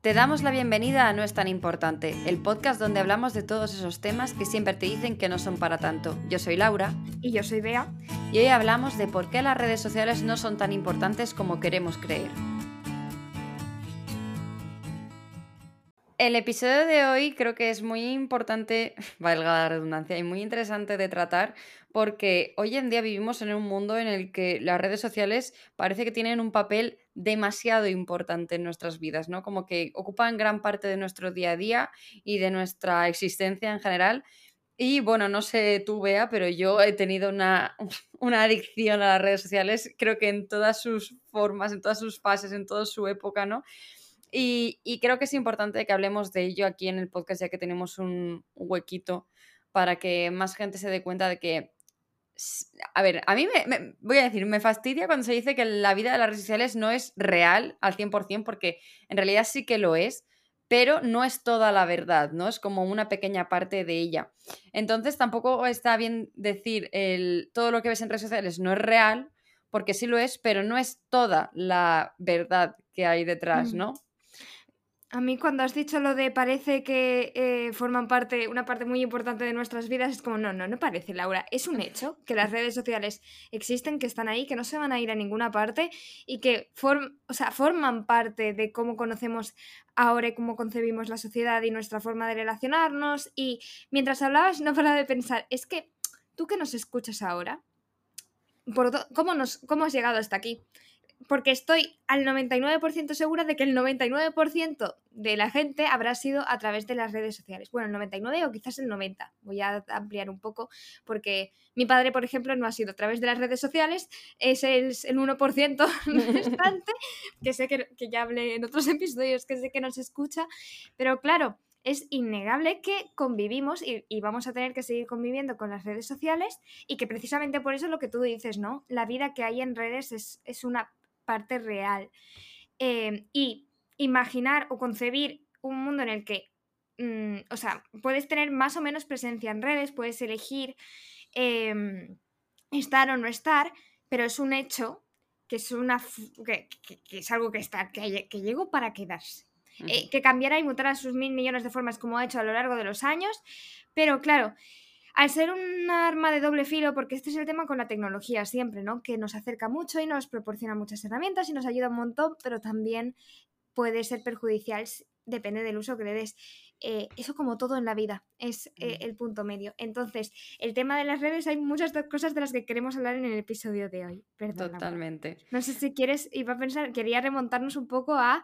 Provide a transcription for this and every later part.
Te damos la bienvenida a No es tan importante, el podcast donde hablamos de todos esos temas que siempre te dicen que no son para tanto. Yo soy Laura. Y yo soy Bea. Y hoy hablamos de por qué las redes sociales no son tan importantes como queremos creer. El episodio de hoy creo que es muy importante, valga la redundancia, y muy interesante de tratar porque hoy en día vivimos en un mundo en el que las redes sociales parece que tienen un papel demasiado importante en nuestras vidas, ¿no? Como que ocupan gran parte de nuestro día a día y de nuestra existencia en general. Y bueno, no sé tú, Bea, pero yo he tenido una, una adicción a las redes sociales, creo que en todas sus formas, en todas sus fases, en toda su época, ¿no? Y, y, creo que es importante que hablemos de ello aquí en el podcast, ya que tenemos un huequito para que más gente se dé cuenta de que a ver, a mí me, voy a decir, me fastidia cuando se dice que la vida de las redes sociales no es real al 100%, porque en realidad sí que lo es, pero no es toda la verdad, ¿no? Es como una pequeña parte de ella. Entonces tampoco está bien decir el, todo lo que ves en redes sociales no es real, porque sí lo es, pero no es toda la verdad que hay detrás. ¿no? A mí cuando has dicho lo de parece que eh, forman parte, una parte muy importante de nuestras vidas, es como, no, no, no parece, Laura. Es un hecho que las redes sociales existen, que están ahí, que no se van a ir a ninguna parte y que o sea, forman parte de cómo conocemos ahora y cómo concebimos la sociedad y nuestra forma de relacionarnos. Y mientras hablabas, no paraba de pensar, es que tú que nos escuchas ahora, por ¿cómo, nos, ¿cómo has llegado hasta aquí? Porque estoy al 99% segura de que el 99% de la gente habrá sido a través de las redes sociales. Bueno, el 99 o quizás el 90. Voy a ampliar un poco porque mi padre, por ejemplo, no ha sido a través de las redes sociales. Es el, el 1% restante, que sé que, ya hablé en otros episodios, que sé que nos escucha. Pero claro, es innegable que convivimos y, y, vamos a tener que seguir conviviendo con las redes sociales y que precisamente por eso lo que tú dices, ¿no? La vida que hay en redes es, es una parte real. Em, y imaginar o concebir un mundo en el que, mm, o sea, puedes tener más o menos presencia en redes, puedes elegir em, estar o no estar, pero es un hecho que es, una, que, es algo que, está, que, que llegó para quedarse. Eh, que cambiará y mutará sus mil millones de formas como ha hecho a lo largo de los años, pero claro, al ser un arma de doble filo, porque este es el tema con la tecnología siempre, ¿no? Que nos acerca mucho y nos proporciona muchas herramientas y nos ayuda un montón, pero también puede ser perjudicial, depende del uso que le des. Eh, eso como todo en la vida, es eh, el punto medio. Entonces, el tema de las redes, hay muchas cosas de las que queremos hablar en el episodio de hoy. Totalmente. No sé si quieres, iba a pensar, quería remontarnos un poco a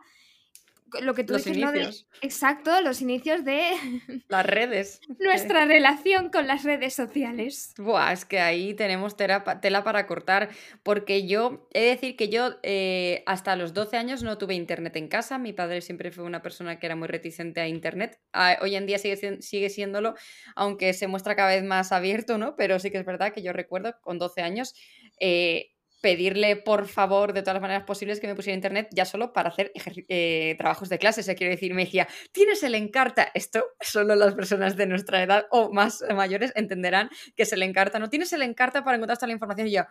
lo que tú los dices, inicios. exacto, los inicios de las redes. Nuestra relación con las redes sociales. Buah, es que ahí tenemos tela, para cortar, porque yo he de decir que yo eh, hasta los 12 años no tuve internet en casa, mi padre siempre fue una persona que era muy reticente a internet, ah, hoy en día sigue, sigue siéndolo, aunque se muestra cada vez más abierto, ¿no? Pero sí que es verdad que yo recuerdo con 12 años... Eh, pedirle por favor de todas las maneras posibles que me pusiera internet ya solo para hacer eh, trabajos de clase. Se quiere decir, me decía, tienes el encarta. Esto solo las personas de nuestra edad o más mayores entenderán que se le encarta. No tienes el encarta para encontrar toda la información y yo,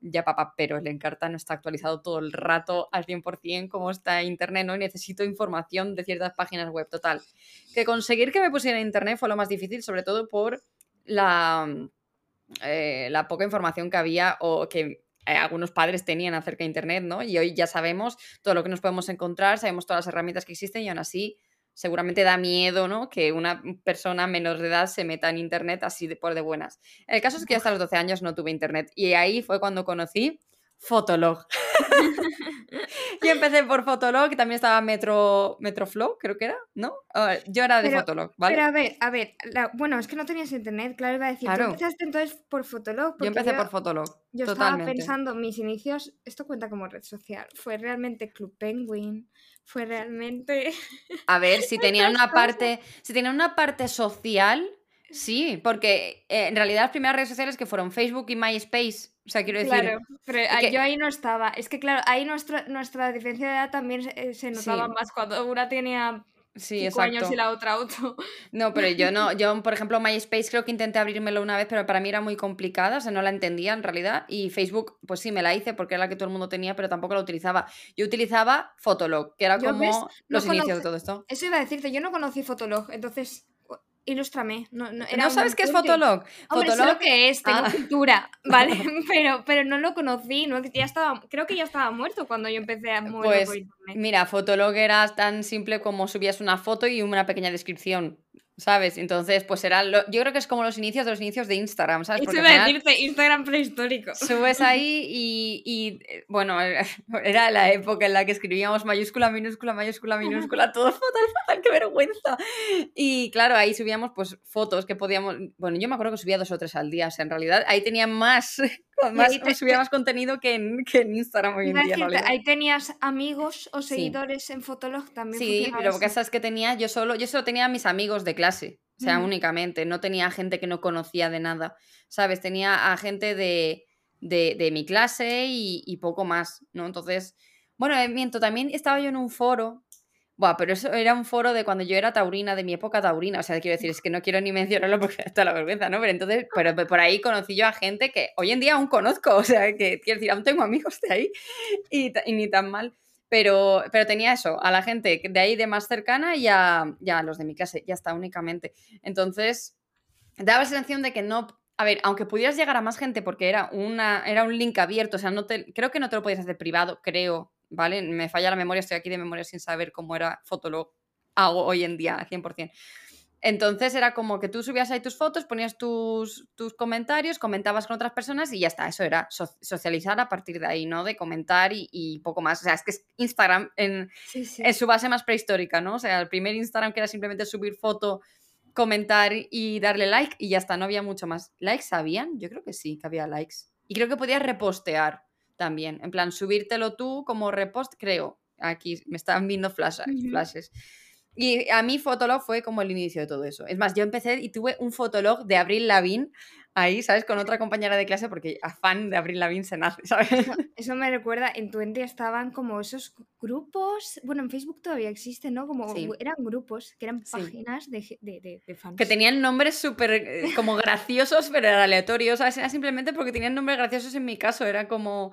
ya papá, pero el encarta no está actualizado todo el rato al 100% como está internet, ¿no? Y necesito información de ciertas páginas web, total. Que conseguir que me pusiera internet fue lo más difícil, sobre todo por la... Eh, la poca información que había o que eh, algunos padres tenían acerca de Internet, ¿no? Y hoy ya sabemos todo lo que nos podemos encontrar, sabemos todas las herramientas que existen y aún así seguramente da miedo, ¿no? Que una persona menor de edad se meta en Internet así de por de buenas. El caso es que hasta los 12 años no tuve Internet y ahí fue cuando conocí Fotolog. Yo empecé por Fotolog, que también estaba Metro, Metroflow, creo que era, ¿no? yo era de Fotolog, ¿vale? Pero a ver, a ver, bueno, es que no tenías internet, claro, iba a decir, tú empezaste entonces por Fotolog. Yo empecé por Fotolog, Yo estaba pensando, mis inicios, esto cuenta como red social, fue realmente Club Penguin, fue realmente... A ver, si tenían una parte, si tenían una parte social Sí, porque eh, en realidad las primeras redes sociales que fueron Facebook y MySpace, o sea, quiero decir... Claro, pero yo ahí no estaba. Es que claro, ahí nuestra, nuestra diferencia de edad también se, notaba más cuando una tenía Sí, cinco años y la otra otro. No, pero yo no, yo por ejemplo MySpace creo que intenté abrírmelo una vez, pero para mí era muy complicada, o sea, no la entendía en realidad. Y Facebook, pues sí, me la hice porque era la que todo el mundo tenía, pero tampoco la utilizaba. Yo utilizaba Fotolog, que era Yo, como ¿ves? No los inicios de todo esto. Eso iba a decirte, yo no conocí Fotolog, entonces ilústrame. No, no, era ¿No sabes qué es. Fotolog? Hombre, sé Fotolog lo que es, tengo Ah. cultura, ¿vale? pero, pero no lo conocí, no, ya estaba, creo que ya estaba muerto cuando yo empecé a moverme Pues por internet. mira, Fotolog era tan simple como subías una foto y una pequeña descripción, ¿sabes? Entonces, pues era, lo- yo creo que es como los inicios de los inicios de Instagram, ¿sabes? Porque final decirte, Instagram prehistórico. subes ahí y, y, eh, bueno, era la época en la que escribíamos mayúscula, minúscula, mayúscula, minúscula, todo fatal, fatal, qué vergüenza. Y claro, ahí subíamos pues fotos que podíamos, bueno, yo me acuerdo que subía dos o tres al día, o sea, en realidad ahí tenía más, más ahí te- subía más contenido que en, que en Instagram hoy en día. decirte, ahí tenías amigos o Sí. seguidores en Fotolog también. Sí, pero lo que pasa es que tenía, yo solo, yo solo tenía a mis amigos de clase, o sea, únicamente, no tenía gente que no conocía de nada, ¿sabes? Tenía a gente de, de, de mi clase y, y poco más, ¿no? Entonces, bueno, eh, miento, también estaba yo en un foro, Pero eso era un foro de cuando yo era taurina, de mi época taurina, o sea, quiero decir, es que no quiero ni mencionarlo porque está la vergüenza, ¿no? Pero entonces, pero por ahí conocí yo a gente que hoy en día aún conozco, o sea, que quiero decir, aún tengo amigos de ahí y, ni tan mal. Pero, pero tenía eso, a la gente de ahí de más cercana y a, y los de mi clase, ya está, únicamente. Entonces, daba la sensación de que no. A ver, aunque pudieras llegar a más gente porque era, una, era un link abierto, o sea, no te, creo que no te lo podías hacer privado, creo, ¿vale? Me falla la memoria, estoy aquí de memoria sin saber cómo era Fotolog hago hoy en día, 100%. Entonces era como que tú subías ahí tus fotos, ponías tus, tus comentarios, comentabas con otras personas y ya está. Eso era so- socializar a partir de ahí, ¿no? De comentar y, y poco más. O sea, es que es Instagram en, Sí, sí. en su base más prehistórica, ¿no? O sea, el primer Instagram que era simplemente subir foto, comentar y darle like y ya está, no había mucho más. ¿Likes habían? Yo creo que sí, que había likes. Y creo que podías repostear también. En plan, subírtelo tú como repost, creo. Aquí me están viendo flash- flashes. Y a mí Fotolog fue como el inicio de todo eso. Es más, yo empecé y tuve un Fotolog de Abril Lavín ahí, ¿sabes? Con otra compañera de clase porque afán de Abril Lavín se nace, ¿sabes? Eso, eso me recuerda, en Twenty estaban como esos grupos, bueno, en Facebook todavía existen, ¿no? Como Sí. eran grupos, que eran Sí. páginas de, de- de fans. Que tenían nombres súper eh, como graciosos, pero aleatorios. ¿sabes? Era simplemente porque tenían nombres graciosos en mi caso. Era como.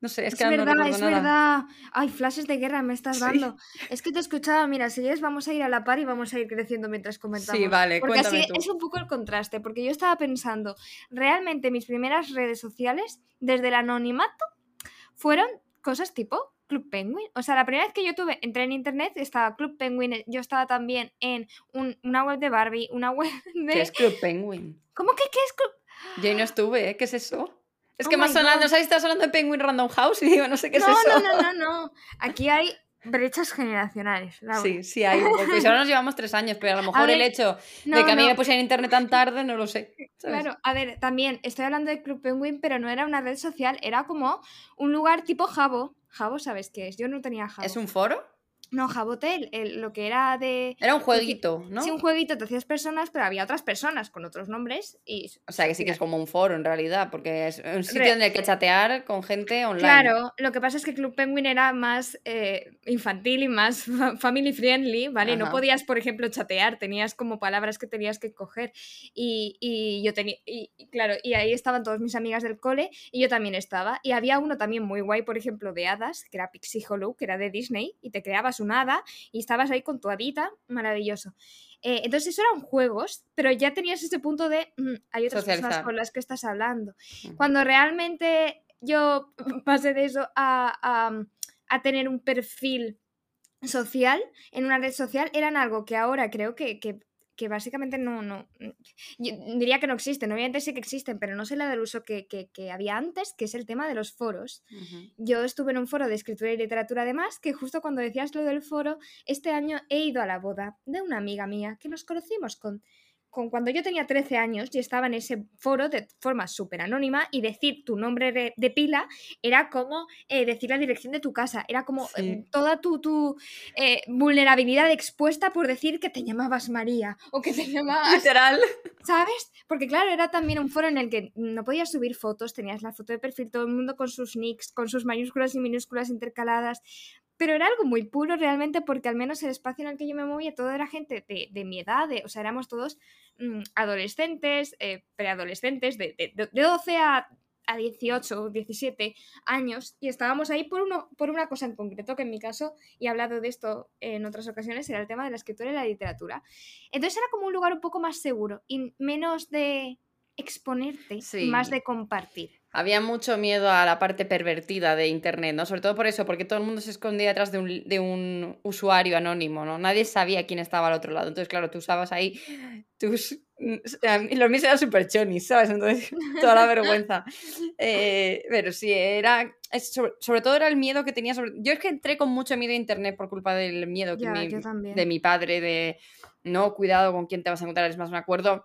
No sé, es, Es que no verdad, recuerdo es nada. verdad. Ay, flashes de guerra me estás Sí. dando. Es que te escuchaba, mira, si quieres vamos a ir a la par y vamos a ir creciendo mientras comentamos. Sí, vale, Porque así tú. es un poco el contraste, porque yo estaba pensando, realmente mis primeras redes sociales, desde el anonimato, fueron cosas tipo Club Penguin. O sea, la primera vez que yo tuve, entré en internet, estaba Club Penguin, yo estaba también en un- una web de Barbie, una web de... ¿Qué es Club Penguin? ¿Cómo que qué es Club? Yo no estuve, ¿eh? ¿Qué es eso? Es Oh que no sé si estás hablando de Penguin Random House y digo, no sé qué es no, eso. no, no, no, no. Aquí hay brechas generacionales. Laura. Sí, sí, hay un poco. Y ahora nos llevamos tres años, pero a lo mejor el ver, hecho No, de que a mí no. me pusieran internet tan tarde, no lo sé. ¿sabes? Claro, a ver, también estoy hablando de Club Penguin, pero no era una red social, era como un lugar tipo Jabo. Jabo, ¿sabes qué es? Yo no tenía Jabo. ¿Es un foro? No, Jabotel, el- lo que era de... Era un jueguito, ¿no? Sí, un jueguito, te hacías personas, pero había otras personas con otros nombres y... O sea, que sí que es como un foro en realidad, porque es un sitio Re- en el que chatear con gente online. Claro, lo que pasa es que Club Penguin era más eh, infantil y más fa- family friendly, ¿vale? No podías, por ejemplo, chatear, tenías como palabras que tenías que coger. Y, y yo tenía, y claro, y ahí estaban todas mis amigas del cole y yo también estaba. Y había uno también muy guay, por ejemplo, de hadas, que era Pixie Hollow, que era de Disney, y te creabas hada y estabas ahí con tu hadita, maravilloso. Eh, entonces eso eran juegos, pero ya tenías ese punto de mm, hay otras personas Socializar. con las que estás hablando. Cuando realmente yo pasé de eso a, a- a tener un perfil social en una red social, eran algo que ahora creo que, que- que básicamente no, no, yo diría que no existen, obviamente sí que existen, pero no sé la del uso que, que- que había antes, que es el tema de los foros. Yo estuve en un foro de escritura y literatura además, que justo cuando decías lo del foro, este año he ido a la boda de una amiga mía que nos conocimos con, con cuando yo tenía 13 años y estaba en ese foro de forma súper anónima y decir tu nombre de, de pila era como eh, decir la dirección de tu casa, era como Sí. eh, toda tu, tu eh, vulnerabilidad expuesta por decir que te llamabas María o que te llamabas Literal. ¿Sabes? Porque claro, era también un foro en el que no podías subir fotos, tenías la foto de perfil, todo el mundo con sus nicks, con sus mayúsculas y minúsculas intercaladas. Pero era algo muy puro realmente porque al menos el espacio en el que yo me movía, todo era gente de, mi edad, de, o sea, éramos todos mm, adolescentes, eh, preadolescentes, de, de, 12 a, a 18 o 17 años y estábamos ahí por, uno, por una cosa en concreto, que en mi caso, y he hablado de esto en otras ocasiones, era el tema de la escritura y la literatura. Entonces era como un lugar un poco más seguro y menos de exponerte, más de compartir. Había mucho miedo a la parte pervertida de Internet, ¿no? Sobre todo por eso, porque todo el mundo se escondía detrás de un, de un usuario anónimo, ¿no? Nadie sabía quién estaba al otro lado. Entonces, claro, tú usabas ahí tus... Los míos eran súper chonis, ¿sabes? Entonces, toda la vergüenza. Eh, pero sí, era... Sobre, todo era el miedo que tenía sobre... Yo es que entré con mucho miedo a Internet por culpa del miedo que de mi padre, de... No, cuidado con quién te vas a encontrar. Es más, me acuerdo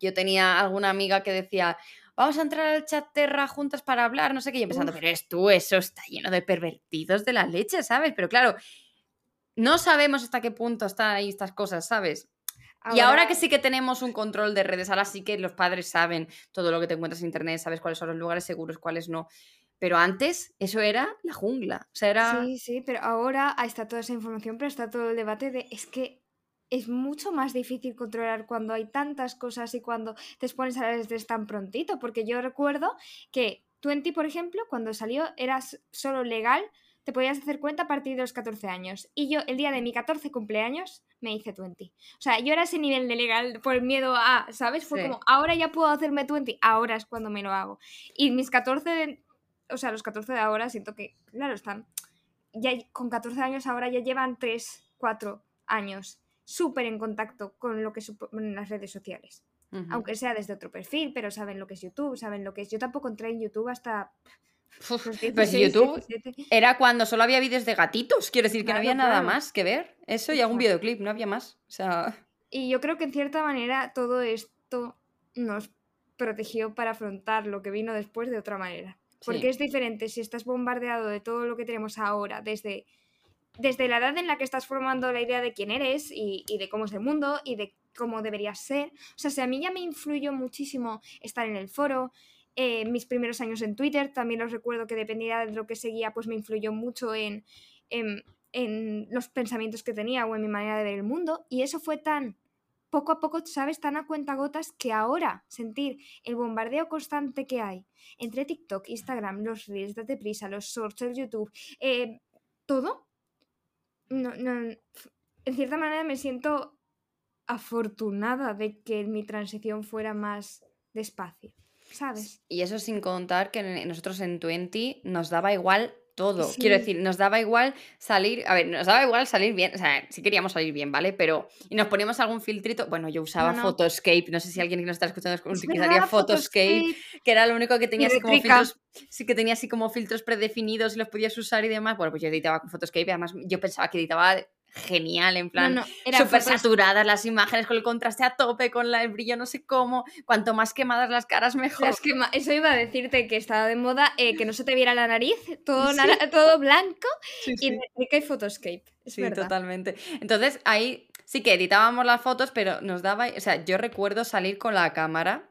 yo tenía alguna amiga que decía, vamos a entrar al chat Terra juntas para hablar, no sé qué, y yo pensando, pero es tú, eso está lleno de pervertidos de la leche, ¿sabes? Pero claro, no sabemos hasta qué punto están ahí estas cosas, ¿sabes? Y ahora que sí que tenemos un control de redes, ahora sí que los padres saben todo lo que te encuentras en internet, sabes cuáles son los lugares seguros, cuáles no. Pero antes eso era la jungla. O sea, era... Sí, sí, pero ahora está toda esa información, pero está todo el debate de es que es mucho más difícil controlar cuando hay tantas cosas y cuando te expones a las redes tan prontito, porque yo recuerdo que Twenty, por ejemplo, cuando salió era solo legal, te podías hacer cuenta a partir de los 14 años. Y yo, el día de mi 14 cumpleaños, me hice Twenty. O sea, yo era ese nivel de legal por miedo a, ¿sabes? Fue como, ahora ya puedo hacerme Twenty, ahora es cuando me lo hago. Y mis 14, o sea, los 14 de ahora siento que, claro, están, ya con 14 años ahora ya llevan 3, 4 años súper en contacto con lo que suponen las redes sociales. Aunque sea desde otro perfil, pero saben lo que es YouTube, saben lo que es. Yo tampoco entré en YouTube hasta. pues YouTube era cuando solo había vídeos de gatitos, quiero decir que no había nada más que ver. Eso y algún videoclip, no había más. O sea. Y yo creo que en cierta manera todo esto nos protegió para afrontar lo que vino después de otra manera. Porque es diferente si estás bombardeado de todo lo que tenemos ahora, desde desde la edad en la que estás formando la idea de quién eres y, de cómo es el mundo y de cómo deberías ser. O sea, si a mí ya me influyó muchísimo estar en el foro, eh, mis primeros años en Twitter, también los recuerdo que dependía de lo que seguía, pues me influyó mucho en, en, los pensamientos que tenía o en mi manera de ver el mundo. Y eso fue tan poco a poco, ¿sabes? Tan a cuenta gotas que ahora sentir el bombardeo constante que hay entre TikTok, Instagram, los Reels, de Prisa, los Shorts, el YouTube, eh, todo, no, no, en cierta manera me siento afortunada de que mi transición fuera más despacio, ¿sabes? Y eso sin contar que nosotros en Twenty nos daba igual todo. Quiero decir, nos daba igual salir, a ver, nos daba igual salir bien, o sea, sí queríamos salir bien, ¿vale? Pero, y nos poníamos algún filtrito, bueno, yo usaba Photoscape, no sé si alguien que nos está escuchando utilizaría Photoscape, que era lo único que tenía así como filtros, sí que tenía así como filtros predefinidos y los podías usar y demás. Bueno, pues yo editaba con Photoscape, además yo pensaba que editaba genial, en plan, súper saturadas las imágenes, con el contraste a tope, con el brillo no sé cómo, cuanto más quemadas las caras mejor. Eso iba a decirte que estaba de moda, eh, que no se te viera la nariz, todo, todo blanco y de hay Photoscape. sí, totalmente. Entonces ahí sí que editábamos las fotos, pero nos daba, o sea, yo recuerdo salir con la cámara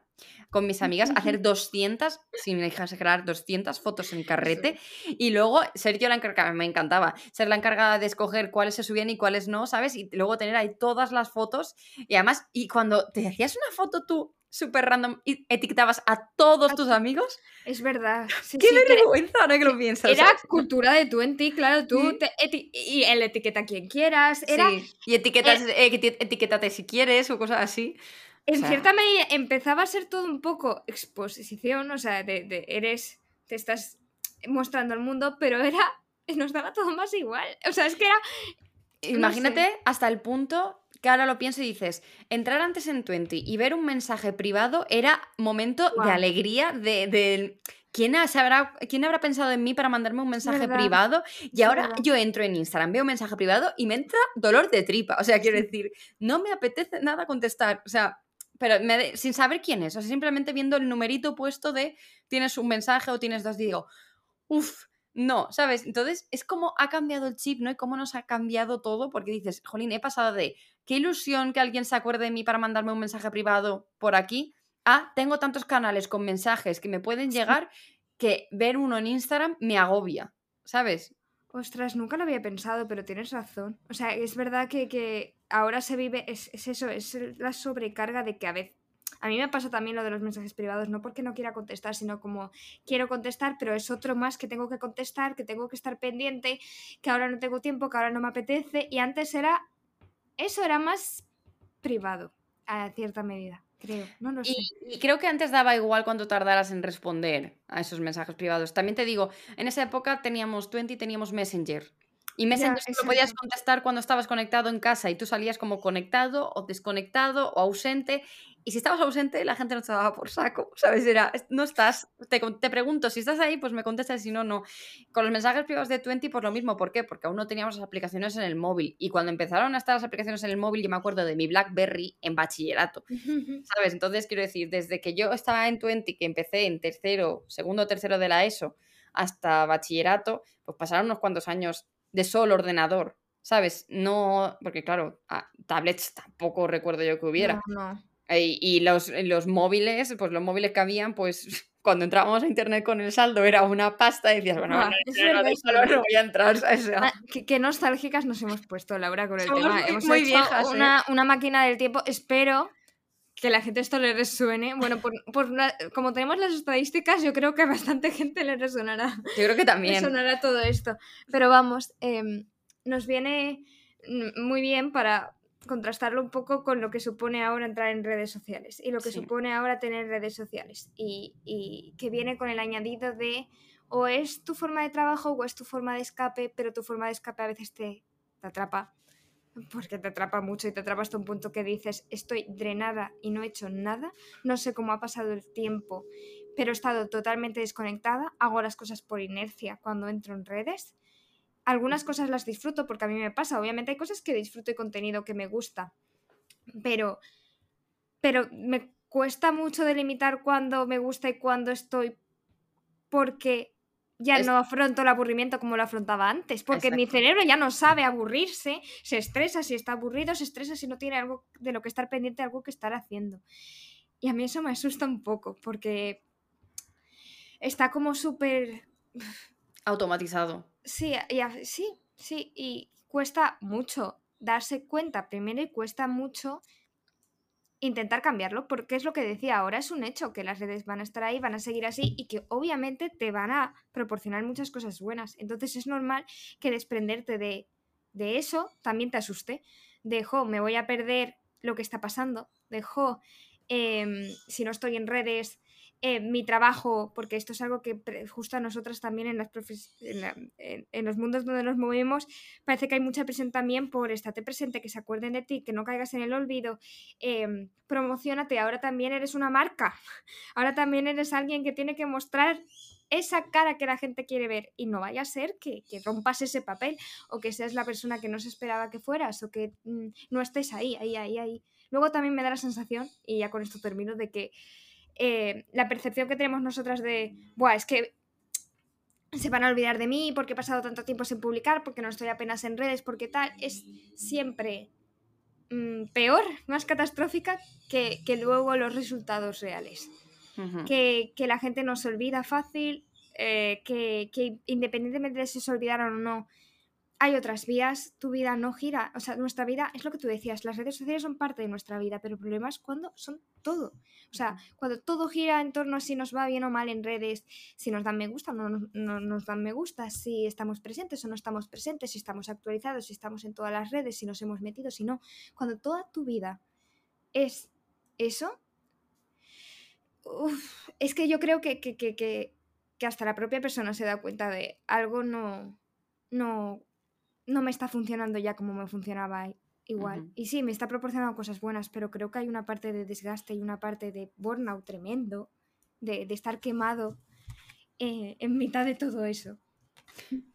con mis amigas, hacer 200, sin exagerar, 200 fotos en carrete y luego ser yo la encargada, me encantaba, ser la encargada de escoger cuáles se subían y cuáles no, ¿sabes? Y luego tener ahí todas las fotos y además, y cuando te hacías una foto tú súper random y etiquetabas a todos tus amigos. Es verdad. Qué vergüenza, ¿no? Que lo piensas. Era cultura de tú en ti, claro, tú y el etiqueta a quien quieras. Era, Y etiquetas, eh, etiquétate si quieres o cosas así. En cierta medida empezaba a ser todo un poco exposición, o sea, de, eres, te estás mostrando al mundo, pero era, nos daba todo más igual. O sea, es que era... Imagínate hasta el punto que ahora lo pienso y dices, entrar antes en Twenty y ver un mensaje privado era momento de alegría, de... ¿Quién, habrá, ¿Quién habrá pensado en mí para mandarme un mensaje privado? Y ahora yo entro en Instagram, veo un mensaje privado y me entra dolor de tripa. O sea, quiero decir, no me apetece nada contestar. O sea, pero sin saber quién es, o sea, simplemente viendo el numerito puesto de tienes un mensaje o tienes dos, digo, uff, no, ¿sabes? Entonces es como ha cambiado el chip, ¿no? Y cómo nos ha cambiado todo, porque dices, jolín, he pasado de qué ilusión que alguien se acuerde de mí para mandarme un mensaje privado por aquí, a tengo tantos canales con mensajes que me pueden llegar que ver uno en Instagram me agobia, ¿sabes? Ostras, nunca lo había pensado, pero tienes razón. O sea, es verdad que, que ahora se vive, es, es, eso, es la sobrecarga de que a veces... A mí me pasa también lo de los mensajes privados, no porque no quiera contestar, sino como quiero contestar, pero es otro más que tengo que contestar, que tengo que estar pendiente, que ahora no tengo tiempo, que ahora no me apetece. Y antes era, eso era más privado, a cierta medida. Creo, no lo sé. Y, creo que antes daba igual cuánto tardaras en responder a esos mensajes privados. También te digo, en esa época teníamos 20 y teníamos Messenger. Y Messenger lo podías contestar cuando estabas conectado en casa y tú salías como conectado o desconectado o ausente y si estabas ausente, la gente no te daba por saco, ¿sabes? Era, no estás, te, te pregunto, si estás ahí, pues me contestas, si no, no. Con los mensajes privados de Twenty, pues lo mismo, ¿por qué? Porque aún no teníamos las aplicaciones en el móvil. Y cuando empezaron a estar las aplicaciones en el móvil, yo me acuerdo de mi BlackBerry en bachillerato, ¿sabes? Entonces, quiero decir, desde que yo estaba en Twenty, que empecé en tercero, segundo, tercero de la ESO, hasta bachillerato, pues pasaron unos cuantos años de solo ordenador, ¿sabes? No, porque claro, tablets tampoco recuerdo yo que hubiera. No, no. Y, los, los, móviles, pues los móviles que habían, pues cuando entrábamos a internet con el saldo era una pasta y decías, bueno, no, voy a entrar. Ah, ¿Qué, nostálgicas nos hemos puesto, Laura, con el tema. Hemos muy viejas, ¿eh? una, una, máquina del tiempo. Espero que la gente esto le resuene. Bueno, por, por como tenemos las estadísticas, yo creo que a bastante gente le resonará. Yo creo que también. Resonará todo esto. Pero vamos, em, nos viene muy bien para contrastarlo un poco con lo que supone ahora entrar en redes sociales y lo que supone ahora tener redes sociales y, y, que viene con el añadido de o es tu forma de trabajo o es tu forma de escape, pero tu forma de escape a veces te, te atrapa porque te atrapa mucho y te atrapa hasta un punto que dices estoy drenada y no he hecho nada, no sé cómo ha pasado el tiempo, pero he estado totalmente desconectada, hago las cosas por inercia cuando entro en redes algunas cosas las disfruto porque a mí me pasa. Obviamente hay cosas que disfruto y contenido que me gusta. Pero, pero me cuesta mucho delimitar cuándo me gusta y cuándo estoy porque ya no afronto el aburrimiento como lo afrontaba antes, porque mi cerebro ya no sabe aburrirse, se estresa si está aburrido, se estresa si no tiene algo de lo que estar pendiente, algo que estar haciendo. Y a mí eso me asusta un poco, porque está como súper... Automatizado. Sí, y sí, sí, y cuesta mucho darse cuenta primero y cuesta mucho intentar cambiarlo, porque es lo que decía ahora, es un hecho que las redes van a estar ahí, van a seguir así y que obviamente te van a proporcionar muchas cosas buenas. Entonces es normal que desprenderte de, de eso también te asuste. Dejo, me voy a perder lo que está pasando. Dejo, em, si no estoy en redes, mi trabajo, porque esto es algo que justo a nosotras también en, las en, los mundos donde nos movemos, parece que hay mucha presión también por estate presente, que se acuerden de ti, que no caigas en el olvido, eh, promocionate, ahora también eres una marca, ahora también eres alguien que tiene que mostrar esa cara que la gente quiere ver y no vaya a ser que, que rompas ese papel o que seas la persona que no se esperaba que fueras o que mm, no estés ahí, ahí, ahí, ahí. Luego también me da la sensación, y ya con esto termino, de que eh, la percepción que tenemos nosotras de, Buah, es que se van a olvidar de mí porque he pasado tanto tiempo sin publicar, porque no estoy apenas en redes, porque tal, es siempre mm, peor, más catastrófica que, luego los resultados reales. que, la gente nos olvida fácil, eh, que, que, independientemente de si se olvidaron o no, hay otras vías, tu vida no gira, o sea, nuestra vida es lo que tú decías, las redes sociales son parte de nuestra vida, pero el problema es cuando son todo. O sea, cuando todo gira en torno a si nos va bien o mal en redes, si nos dan me gusta o no, no, nos dan me gusta, si estamos presentes o no estamos presentes, si estamos actualizados, si estamos en todas las redes, si nos hemos metido, si no. Cuando toda tu vida es eso, es que yo creo que, que, que, que, hasta la propia persona se da cuenta de algo no, no no me está funcionando ya como me funcionaba igual. Y sí, me está proporcionando cosas buenas, pero creo que hay una parte de desgaste y una parte de burnout tremendo, de, estar quemado eh, en mitad de todo eso.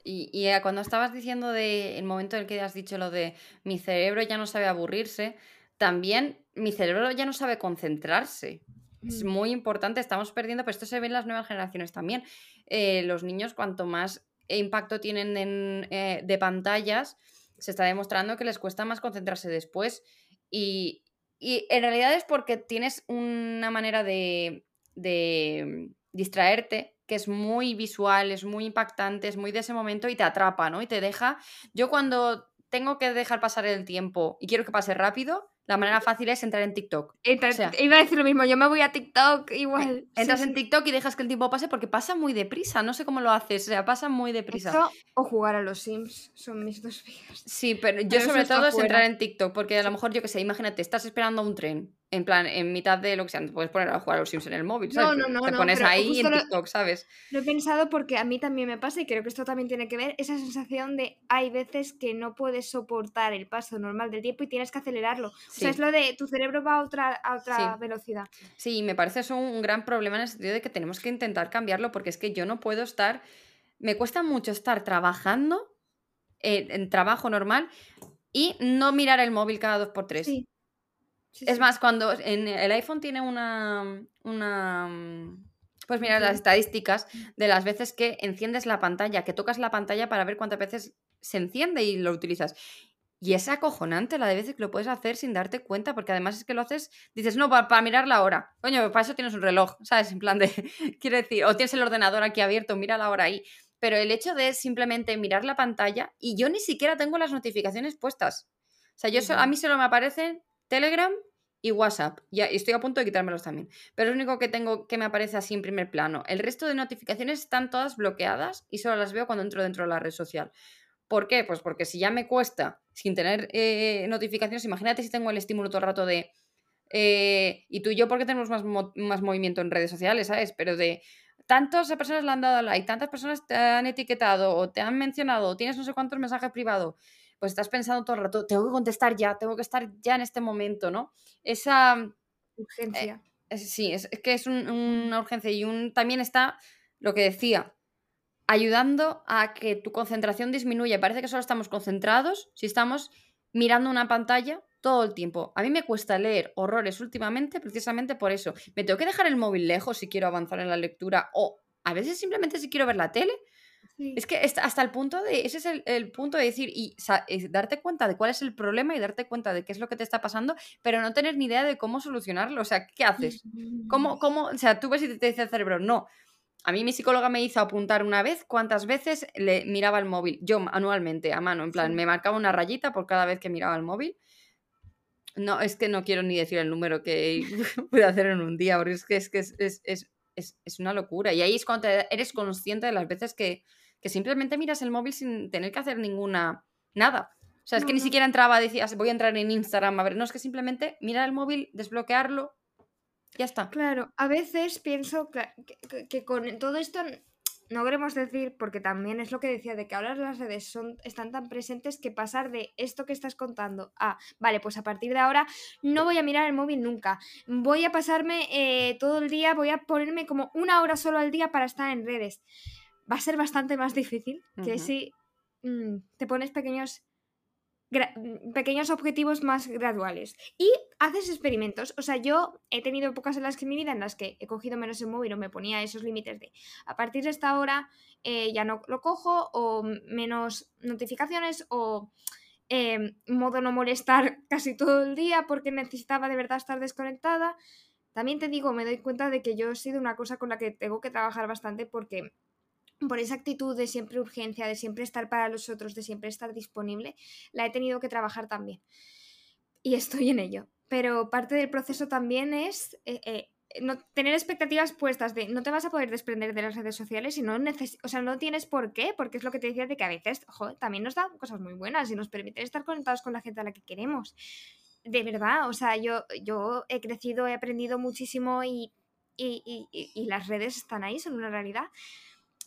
Y, y, eh, cuando estabas diciendo de el momento en el que has dicho lo de mi cerebro ya no sabe aburrirse, también mi cerebro ya no sabe concentrarse. Es mm. muy importante, estamos perdiendo, pero esto se ve en las nuevas generaciones también. Eh, los niños, cuanto más impacto tienen en, eh, de pantallas, se está demostrando que les cuesta más concentrarse después. Y, en realidad es porque tienes una manera de, de distraerte que es muy visual, es muy impactante, es muy de ese momento y te atrapa, ¿no? Y te deja. Yo cuando tengo que dejar pasar el tiempo y quiero que pase rápido, la manera fácil es entrar en TikTok. iba a decir lo mismo, yo me voy a TikTok igual. Entras en TikTok y dejas que el tiempo pase porque pasa muy deprisa, no sé cómo lo haces, o sea, pasa muy deprisa. o jugar a los Sims, son mis dos vías. Sí, pero yo sobre todo es entrar en TikTok, porque a lo mejor, yo que sé, imagínate, estás esperando un tren en plan, en mitad de lo que sea, te puedes poner a jugar a los Sims en el móvil, ¿sabes? No, no, no. Te pones ahí en TikTok, ¿sabes? Lo he pensado porque a mí también me pasa y creo que esto también tiene que ver esa sensación de hay veces que no puedes soportar el paso normal del tiempo y tienes que acelerarlo. O sea, es lo de tu cerebro va a otra, a otra velocidad. Sí, me parece eso un gran problema en el sentido de que tenemos que intentar cambiarlo porque es que yo no puedo estar, me cuesta mucho estar trabajando en, en trabajo normal y no mirar el móvil cada dos por tres. Sí es más, cuando en el iPhone tiene una. una pues mira las estadísticas de las veces que enciendes la pantalla, que tocas la pantalla para ver cuántas veces se enciende y lo utilizas. Y es acojonante la de veces que lo puedes hacer sin darte cuenta, porque además es que lo haces, dices, no, para, mirar la hora. Coño, para eso tienes un reloj, ¿sabes? En plan de, quiero decir, o tienes el ordenador aquí abierto, mira la hora ahí. Pero el hecho de simplemente mirar la pantalla y yo ni siquiera tengo las notificaciones puestas. O sea, yo a mí solo me aparecen Telegram y WhatsApp. Ya estoy a punto de quitármelos también. Pero es lo único que tengo que me aparece así en primer plano. El resto de notificaciones están todas bloqueadas y solo las veo cuando entro dentro de la red social. ¿Por qué? Pues porque si ya me cuesta sin tener eh, notificaciones, imagínate si tengo el estímulo todo el rato de... Eh, y tú y yo porque tenemos más, más movimiento en redes sociales, ¿sabes? Pero de tantas personas le han dado like, tantas personas te han etiquetado o te han mencionado, o tienes no sé cuántos mensajes privados pues estás pensando todo el rato, tengo que contestar ya, tengo que estar ya en este momento, ¿no? Esa... Mm, urgencia. Eh, sí, es, que es una urgencia y un, también está lo que decía, ayudando a que tu concentración disminuya. Parece que solo estamos concentrados si estamos mirando una pantalla todo el tiempo. A mí me cuesta leer horrores últimamente precisamente por eso. Me tengo que dejar el móvil lejos si quiero avanzar en la lectura o a veces simplemente si quiero ver la tele es que hasta el punto de, ese es el, punto de decir y darte cuenta de cuál es el problema y darte cuenta de qué es lo que te está pasando, pero no tener ni idea de cómo solucionarlo. O sea, ¿qué haces? ¿Cómo, cómo, o sea, tú ves y te dice el cerebro, no. A mí mi psicóloga me hizo apuntar una vez cuántas veces le miraba el móvil, yo anualmente, a mano, en plan, me marcaba una rayita por cada vez que miraba el móvil. No, es que no quiero ni decir el número que pude hacer en un día, porque es que es, que es, es, es una locura. Y ahí es cuando eres consciente de las veces que, que simplemente miras el móvil sin tener que hacer ninguna nada. O sea, es que ni siquiera entraba, decías, voy a entrar en Instagram a ver, no, es que simplemente mirar el móvil, desbloquearlo, ya está. Claro, a veces pienso que, con todo esto no queremos decir, porque también es lo que decía, de que ahora las redes son, están tan presentes que pasar de esto que estás contando a, vale, pues a partir de ahora no voy a mirar el móvil nunca, voy a pasarme eh, todo el día, voy a ponerme como una hora solo al día para estar en redes va a ser bastante más difícil que si mm, te pones pequeños, mm, pequeños objetivos más graduales. Y haces experimentos. O sea, yo he tenido épocas en las que en mi vida en las que he cogido menos el móvil o me ponía esos límites de a partir de esta hora eh, ya no lo cojo o menos notificaciones o... Em, modo no molestar casi todo el día porque necesitaba de verdad estar desconectada. También te digo, me doy cuenta de que yo he sido una cosa con la que tengo que trabajar bastante porque por esa actitud de siempre urgencia, de siempre estar para los otros, de siempre estar disponible, la he tenido que trabajar también. Y estoy en ello. Pero parte del proceso también es eh, eh, no, tener expectativas puestas de no te vas a poder desprender de las redes sociales y no, o sea, no tienes por qué, porque es lo que te decía de que a veces también nos dan cosas muy buenas y nos permiten estar conectados con la gente a la que queremos. De verdad, o sea, yo, yo he crecido, he aprendido muchísimo y, y, y las redes están ahí, son una realidad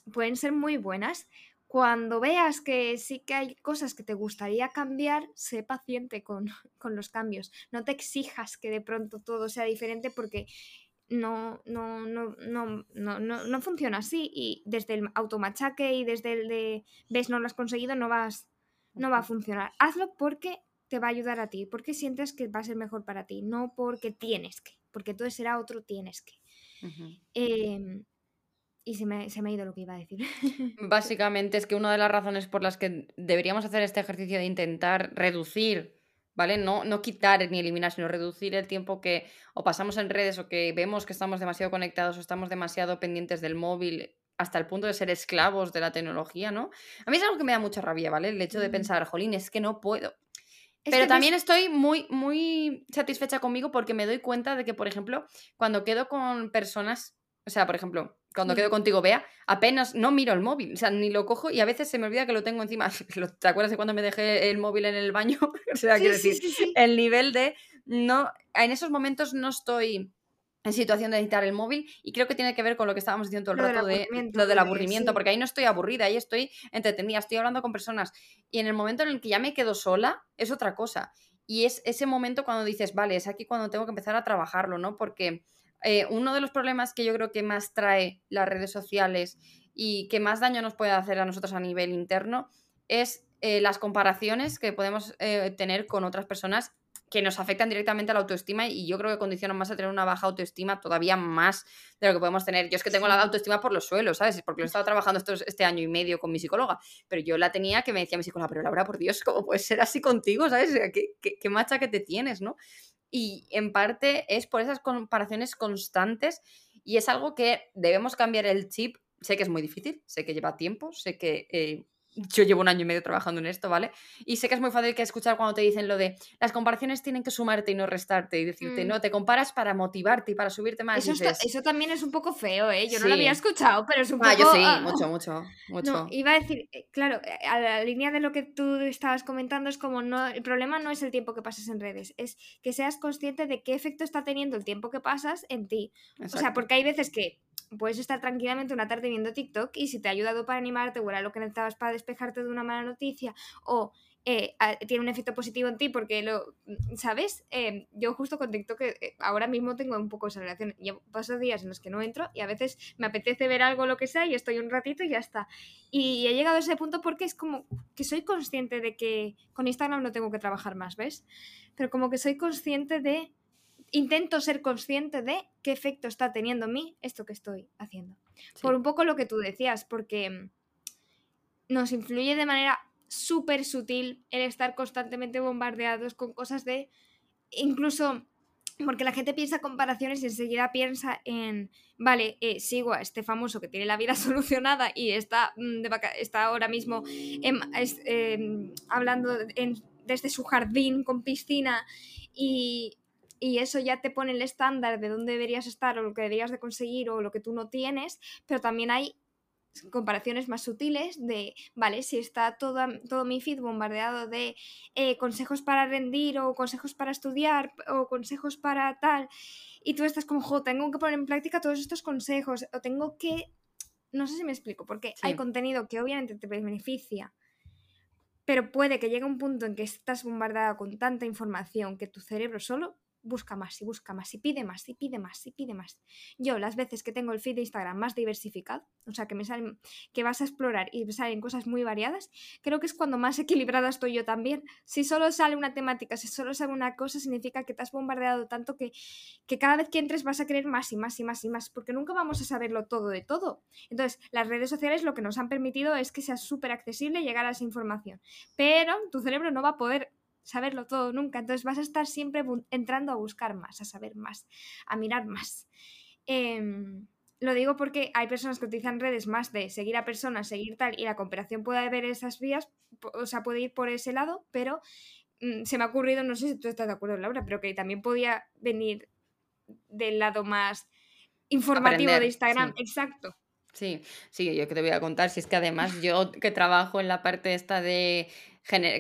pueden ser muy buenas. Cuando veas que sí que hay cosas que te gustaría cambiar, sé paciente con, los cambios. No te exijas que de pronto todo sea diferente porque no, no, no, no, no, no, funciona así. Y desde el automachaque y desde el de ves no lo has conseguido, no vas, no va a funcionar. Hazlo porque te va a ayudar a ti, porque sientes que va a ser mejor para ti, no porque tienes que, porque todo será otro tienes que. Y se me, ha ido lo que iba a decir. Básicamente es que una de las razones por las que deberíamos hacer este ejercicio de intentar reducir, ¿vale? No, no quitar ni eliminar, sino reducir el tiempo que o pasamos en redes o que vemos que estamos demasiado conectados o estamos demasiado pendientes del móvil hasta el punto de ser esclavos de la tecnología, ¿no? A mí es algo que me da mucha rabia, ¿vale? El hecho de pensar, jolín, es que no puedo. Pero también estoy muy, muy satisfecha conmigo porque me doy cuenta de que, por ejemplo, cuando quedo con personas, o sea, por ejemplo, cuando quedo contigo, vea, apenas no miro el móvil, o sea, ni lo cojo y a veces se me olvida que lo tengo encima. ¿Te acuerdas de cuando me dejé el móvil en el baño? o sea, quiero decir, el nivel de no, en esos momentos no estoy en situación de necesitar el móvil y creo que tiene que ver con lo que estábamos diciendo todo el rato de lo del aburrimiento, porque ahí no estoy aburrida, ahí estoy entretenida, estoy hablando con personas y en el momento en el que ya me quedo sola es otra cosa. Y es ese momento cuando dices, vale, es aquí cuando tengo que empezar a trabajarlo, ¿no? Porque eh, uno de los problemas que yo creo que más trae las redes sociales y que más daño nos puede hacer a nosotros a nivel interno es eh, las comparaciones que podemos eh, tener con otras personas que nos afectan directamente a la autoestima y yo creo que condicionan más a tener una baja autoestima todavía más de lo que podemos tener. Yo es que tengo la autoestima por los suelos, ¿sabes? Porque lo he estado trabajando este año y medio con mi psicóloga, pero yo la tenía que me decía mi psicóloga, pero Laura, por Dios, ¿cómo puedes ser así contigo? ¿Sabes? ¿Qué, qué, qué macha que te tienes, ¿no? Y en parte es por esas comparaciones constantes y es algo que debemos cambiar el chip. Sé que es muy difícil, sé que lleva tiempo, sé que eh, yo llevo un año y medio trabajando en esto, ¿vale? Y sé que es muy fácil que escuchar cuando te dicen lo de las comparaciones tienen que sumarte y no restarte y decirte, mm. no, te comparas para motivarte y para subirte más. Eso, eso también es un poco feo, ¿eh? Yo no lo había escuchado, pero es un poco... Ah, yo sí, mucho, mucho, mucho. No, iba a decir, eh, claro, eh, a la línea de lo que tú estabas comentando es como, no, el problema no es el tiempo que pasas en redes, es que seas consciente de qué efecto está teniendo el tiempo que pasas en ti. O sea, porque hay veces que puedes estar tranquilamente una tarde viendo TikTok y si te ha ayudado para animarte o era lo que necesitabas para despejarte de una mala noticia o eh, tiene un efecto positivo en ti porque lo, ¿sabes? Em, yo justo con TikTok eh, ahora mismo tengo un poco esa relación. Yo paso días en los que no entro y a veces me apetece ver algo lo que sea y estoy un ratito y ya está. Y he llegado a ese punto porque es como que soy consciente de que con Instagram no tengo que trabajar más, ¿ves? Pero como que soy consciente de intento ser consciente de qué efecto está teniendo en mí esto que estoy haciendo. Por un poco lo que tú decías, porque mm, nos influye de manera súper sutil el estar constantemente bombardeados con cosas de, incluso porque la gente piensa comparaciones y enseguida piensa en, vale, eh, sigo a este famoso que tiene la vida solucionada y está, mm, está ahora mismo em, hablando desde su jardín con piscina y y eso ya te pone el estándar de dónde deberías estar o lo que deberías de conseguir o lo que tú no tienes, pero también hay comparaciones más sutiles de, vale, si está todo, todo mi feed bombardeado de eh, consejos para rendir o consejos para estudiar o consejos para tal, y tú estás como, jo, tengo que poner en práctica todos estos consejos o tengo que, no sé si me explico, porque hay contenido que obviamente te beneficia, pero puede que llegue un punto en que estás bombardeada con tanta información que tu cerebro solo busca más y busca más y pide más y pide más y pide más. Yo las veces que tengo el feed de Instagram más diversificado, o sea, que me salen que vas a explorar y salen cosas muy variadas, creo que es cuando más equilibrada estoy yo también. Si solo sale una temática, si solo sale una cosa, significa que te has bombardeado tanto que, que cada vez que entres vas a querer más y más y más y más, porque nunca vamos a saberlo todo de todo. Entonces, las redes sociales lo que nos han permitido es que sea súper accesible llegar a esa información, pero tu cerebro no va a poder saberlo todo nunca. Entonces vas a estar siempre entrando a buscar más, a saber más, a mirar más. Em, lo digo porque hay personas que utilizan redes más de seguir a personas, seguir tal, y la cooperación puede ver esas vías, o sea, puede ir por ese lado, pero mm, se me ha ocurrido, no sé si tú estás de acuerdo, Laura, pero que también podía venir del lado más informativo de Instagram. Exacto. Sí, sí, yo que te voy a contar, si es que además yo que trabajo en la parte esta de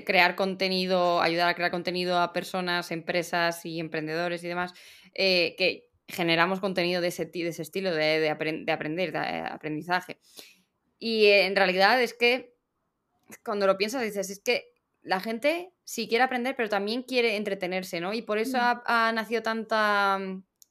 crear contenido, ayudar a crear contenido a personas, empresas y emprendedores y demás, eh, que generamos contenido de ese, de ese estilo de, de, aprender, de aprendizaje. Y en realidad es que cuando lo piensas dices, es que la gente sí quiere aprender, pero también quiere entretenerse, ¿no? Y por eso mm. ha nacido tanta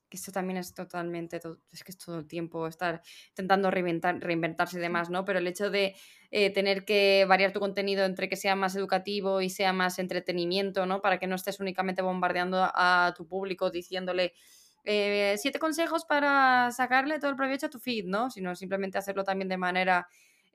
que esto también es totalmente, es que es todo el tiempo estar intentando reinventar, reinventarse y demás, ¿no? Pero el hecho de eh, tener que variar tu contenido entre que sea más educativo y sea más entretenimiento, ¿no? Para que no estés únicamente bombardeando a tu público diciéndole eh, siete consejos para sacarle todo el provecho a tu feed, ¿no? Sino simplemente hacerlo también de manera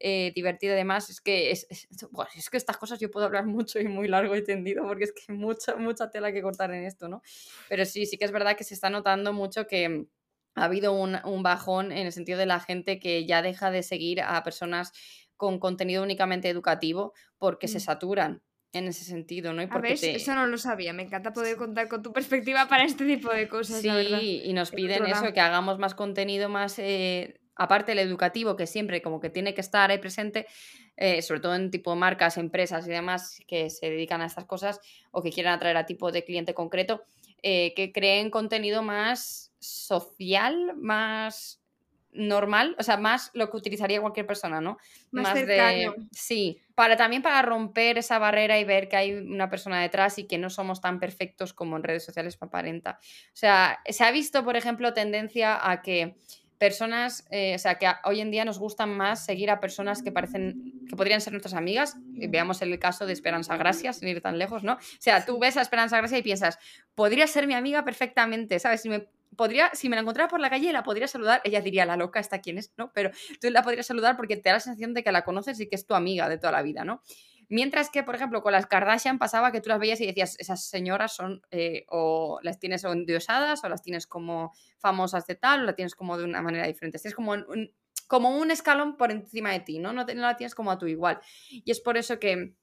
eh, divertido además, es que es, es, que estas cosas yo puedo hablar mucho y muy largo y tendido porque es que hay mucha, mucha tela que cortar en esto, ¿no? Pero sí, sí que es verdad que se está notando mucho que ha habido un, un bajón en el sentido de la gente que ya deja de seguir a personas con contenido únicamente educativo porque se Mm. saturan en ese sentido, ¿no? Y A ver, te... eso no lo sabía. Me encanta poder contar con tu perspectiva para este tipo de cosas, la verdad. Sí, y nos piden eso, que hagamos más contenido más, eh, aparte del educativo, que siempre como que tiene que estar ahí presente, eh, sobre todo en tipo marcas, empresas y demás que se dedican a estas cosas o que quieran atraer a tipo de cliente concreto, eh, que creen contenido más social, más normal, o sea, más lo que utilizaría cualquier persona, ¿no? Más Más cercano. de... Sí, para también para romper esa barrera y ver que hay una persona detrás y que no somos tan perfectos como en redes sociales aparenta. O sea, se ha visto, por ejemplo, tendencia a que personas, eh, o sea, que hoy en día nos gustan más seguir a personas que parecen, que podrían ser nuestras amigas. Veamos el caso de Esperanza Gracia, sin ir tan lejos, ¿no? O sea, tú ves a Esperanza Gracia y piensas, podría ser mi amiga perfectamente, ¿sabes? Si me, podría, si me la encontrara por la calle la podría saludar, ella diría, la loca, ¿esta quién es? ¿No? Pero tú la podrías saludar porque te da la sensación de que la conoces y que es tu amiga de toda la vida, ¿no? Mientras que, por ejemplo, con las Kardashian pasaba que tú las veías y decías, esas señoras son eh, o las tienes endiosadas o las tienes como famosas de tal o las tienes como de una manera diferente. Es como un, como un escalón por encima de ti, ¿no? No, te- no la tienes como a tu igual. Y es por eso que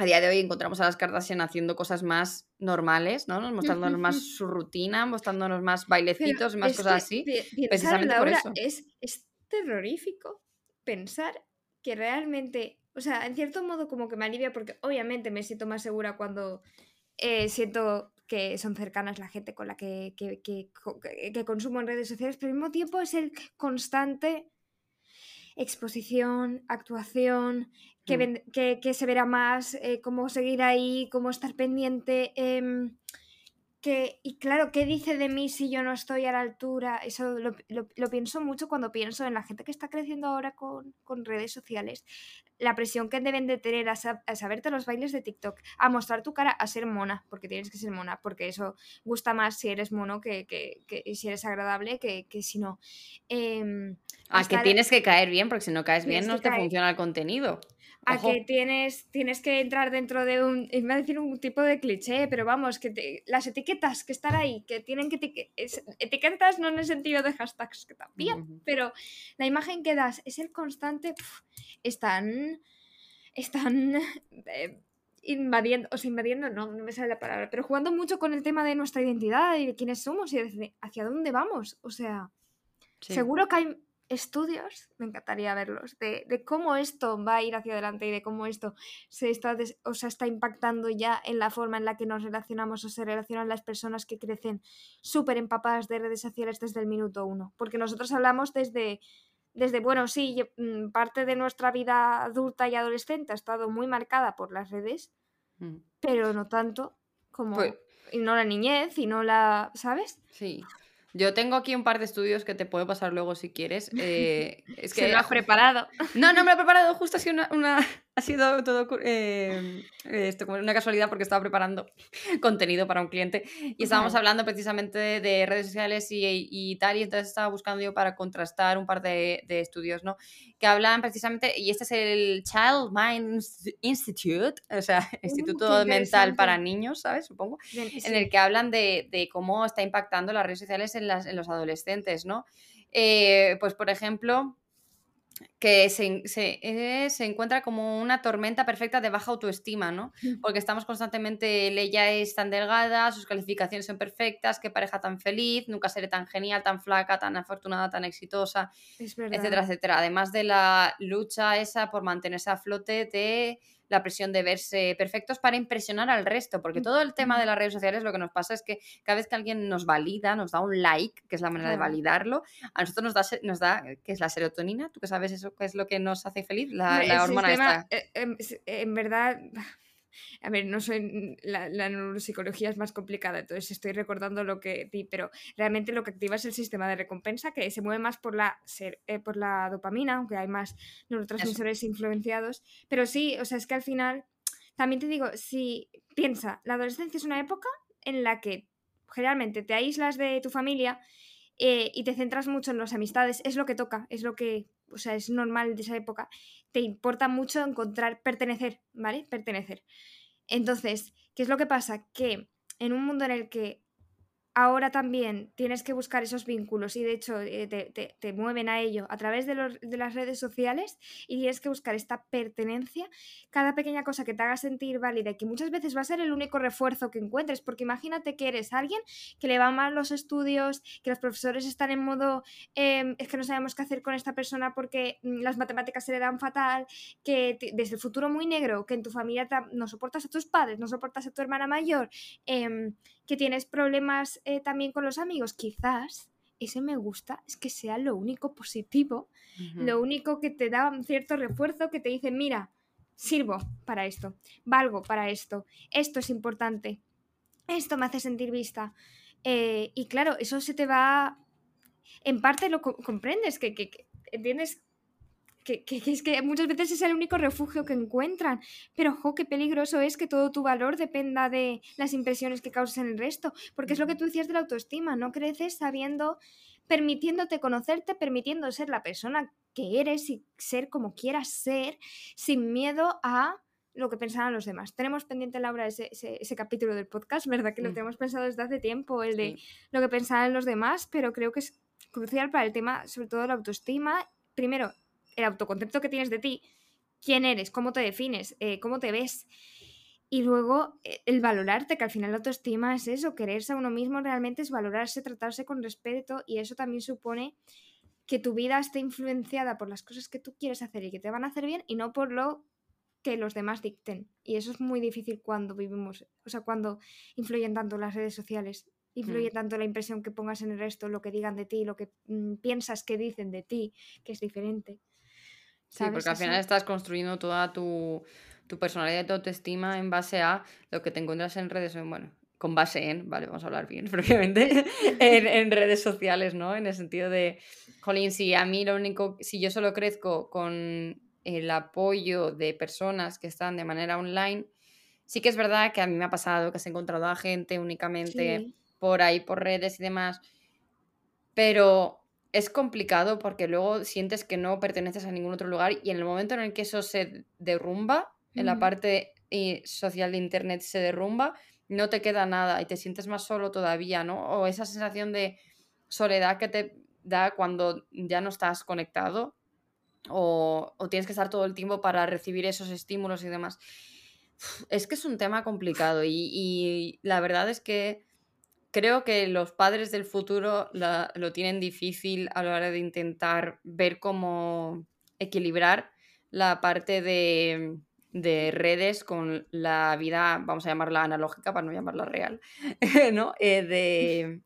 a día de hoy encontramos a las Kardashian haciendo cosas más normales, ¿no? Nos- Mostrándonos más su rutina, mostrándonos más Pero bailecitos y más cosas así. precisamente por eso. es, es terrorífico pensar que realmente, o sea, en cierto modo como que me alivia porque obviamente me siento más segura cuando eh, siento que son cercanas la gente con la que, que, que, que- que consumo en redes sociales, pero al mismo tiempo es el constante exposición, actuación, que, Mm. ven- que, que se verá más, eh, cómo seguir ahí, cómo estar pendiente. em, que, y claro, ¿qué dice de mí si yo no estoy a la altura? Eso lo, lo- lo pienso mucho cuando pienso en la gente que está creciendo ahora con, con redes sociales. La presión que deben de tener a, sab- a saberte los bailes de TikTok, a mostrar tu cara, a ser mona, porque tienes que ser mona, porque eso gusta más si eres mono que, que- si eres agradable que, que si no. Em, A que tienes que caer bien, porque si no caes bien no te caer- funciona el contenido. A Ojo. que tienes, tienes que entrar dentro de un, iba a decir un tipo de cliché, pero vamos, que te- las etiquetas que están ahí, que tienen que es- etiquetas no en el sentido de hashtags, que también, pero la imagen que das es el constante, pf, están, están eh, invadiendo, o sea, invadiendo, no, no me sale la palabra, pero jugando mucho con el tema de nuestra identidad y de quiénes somos y de hacia dónde vamos, o sea... Sí. Seguro que hay estudios, me encantaría verlos, de, de cómo esto va a ir hacia adelante y de cómo esto se está, des- o sea, está impactando ya en la forma en la que nos relacionamos o se relacionan las personas que crecen súper empapadas de redes sociales desde el minuto uno. Porque nosotros hablamos desde, desde bueno, sí, mm, parte de nuestra vida adulta y adolescente ha estado muy marcada por las redes, Mm. pero no tanto como... Pues- y no la niñez, y no la... ¿Sabes? Sí. Yo tengo aquí un par de estudios que te puedo pasar luego si quieres. eh, es que Se lo has preparado. No, no me lo he preparado, justo una, una- ha sido todo eh, esto, como una casualidad porque estaba preparando contenido para un cliente y estábamos hablando precisamente de, de redes sociales y, y tal, y entonces estaba buscando yo para contrastar un par de, de estudios, ¿no? Que hablan precisamente, y este es el Child Mind Institute, o sea, Instituto qué Mental para. Niños, ¿sabes? Supongo Bien, en el que hablan de, de cómo está impactando las redes sociales en, las, en los adolescentes, ¿no? Eh, pues, por ejemplo, que se, se, eh, se encuentra como una tormenta perfecta de baja autoestima, ¿no? Porque estamos constantemente, ella es tan delgada, sus calificaciones son perfectas, qué pareja tan feliz, nunca seré tan genial, tan flaca, tan afortunada, tan exitosa, etcétera, etcétera. Además de la lucha esa por mantenerse a flote de la presión de verse perfectos para impresionar al resto, porque todo el tema de las redes sociales lo que nos pasa es que cada vez que alguien nos valida, nos da un like, que es la manera de validarlo, a nosotros nos da, nos da que es la serotonina, tú que sabes eso, qué es lo que nos hace feliz, la, hormona sistema, esta. eh, em, en verdad, a ver, no soy, la, la neuropsicología es más complicada, entonces estoy recordando lo que di, pero realmente lo que activa es el sistema de recompensa, que se mueve más por la, ser- eh, por la dopamina, aunque hay más neurotransmisores influenciados, pero sí, o sea, es que al final, también te digo, si piensa, la adolescencia es una época en la que generalmente te aíslas de tu familia eh, y te centras mucho en las amistades, es lo que toca, es lo que, o sea, es normal de esa época. Te importa mucho encontrar, pertenecer, ¿vale? Pertenecer. Entonces, ¿qué es lo que pasa? Que en un mundo en el que ahora también tienes que buscar esos vínculos y de hecho eh, te, mueven a ello a través de, las redes sociales y tienes que buscar esta pertenencia, cada pequeña cosa que te haga sentir válida y que muchas veces va a ser el único refuerzo que encuentres, porque imagínate que eres alguien que le va mal los estudios, que los profesores están en modo em, es que no sabemos qué hacer con esta persona porque mm, las matemáticas se le dan fatal, que desde el futuro muy negro, que en tu familia no soportas a tus padres, no soportas a tu hermana mayor, em, que tienes problemas eh, también con los amigos, quizás ese me gusta es que sea lo único positivo, lo único que te da un cierto refuerzo, que te dice, mira, sirvo para esto, valgo para esto, esto es importante, esto me hace sentir vista. Eh, y claro, eso se te va, en parte lo comprendes, que, que, que entiendes que, es que muchas veces es el único refugio que encuentran. Pero, ojo, qué peligroso es que todo tu valor dependa de las impresiones que causas en el resto. Porque es lo que tú decías de la autoestima, no creces sabiendo, permitiéndote conocerte, permitiendo ser la persona que eres y ser como quieras ser, sin miedo a lo que pensaban los demás. Tenemos pendiente, Laura, ese, ese, capítulo del podcast, ¿verdad? Que lo mm. tenemos pensado desde hace tiempo, el de lo que pensaban los demás, pero creo que es crucial para el tema, sobre todo la autoestima. Primero, el autoconcepto que tienes de ti, quién eres, cómo te defines, eh, cómo te ves. Y luego eh, el valorarte, que al final la autoestima es eso, quererse a uno mismo realmente es valorarse, tratarse con respeto y eso también supone que tu vida esté influenciada por las cosas que tú quieres hacer y que te van a hacer bien y no por lo que los demás dicten. Y eso es muy difícil cuando vivimos, o sea, cuando influyen tanto las redes sociales, influye mm. tanto la impresión que pongas en el resto, lo que digan de ti, lo que mm, piensas que dicen de ti, que es diferente. Sí, porque al final estás construyendo toda tu, personalidad y tu autoestima en base a lo que te encuentras en redes, bueno, con base en, vale, vamos a hablar bien propiamente, en, redes sociales, ¿no? En el sentido de, jolín, si a mí lo único, si yo solo crezco con el apoyo de personas que están de manera online, sí que es verdad que a mí me ha pasado que has encontrado a gente únicamente por ahí, por redes y demás, pero es complicado porque luego sientes que no perteneces a ningún otro lugar y en el momento en el que eso se derrumba, en la parte eh, social de Internet se derrumba, no te queda nada y te sientes más solo todavía, ¿no? O esa sensación de soledad que te da cuando ya no estás conectado o, tienes que estar todo el tiempo para recibir esos estímulos y demás. Es que es un tema complicado y la verdad es que creo que los padres del futuro lo tienen difícil a la hora de intentar ver cómo equilibrar la parte de, redes con la vida, vamos a llamarla analógica para no llamarla real, ¿no? Eh, de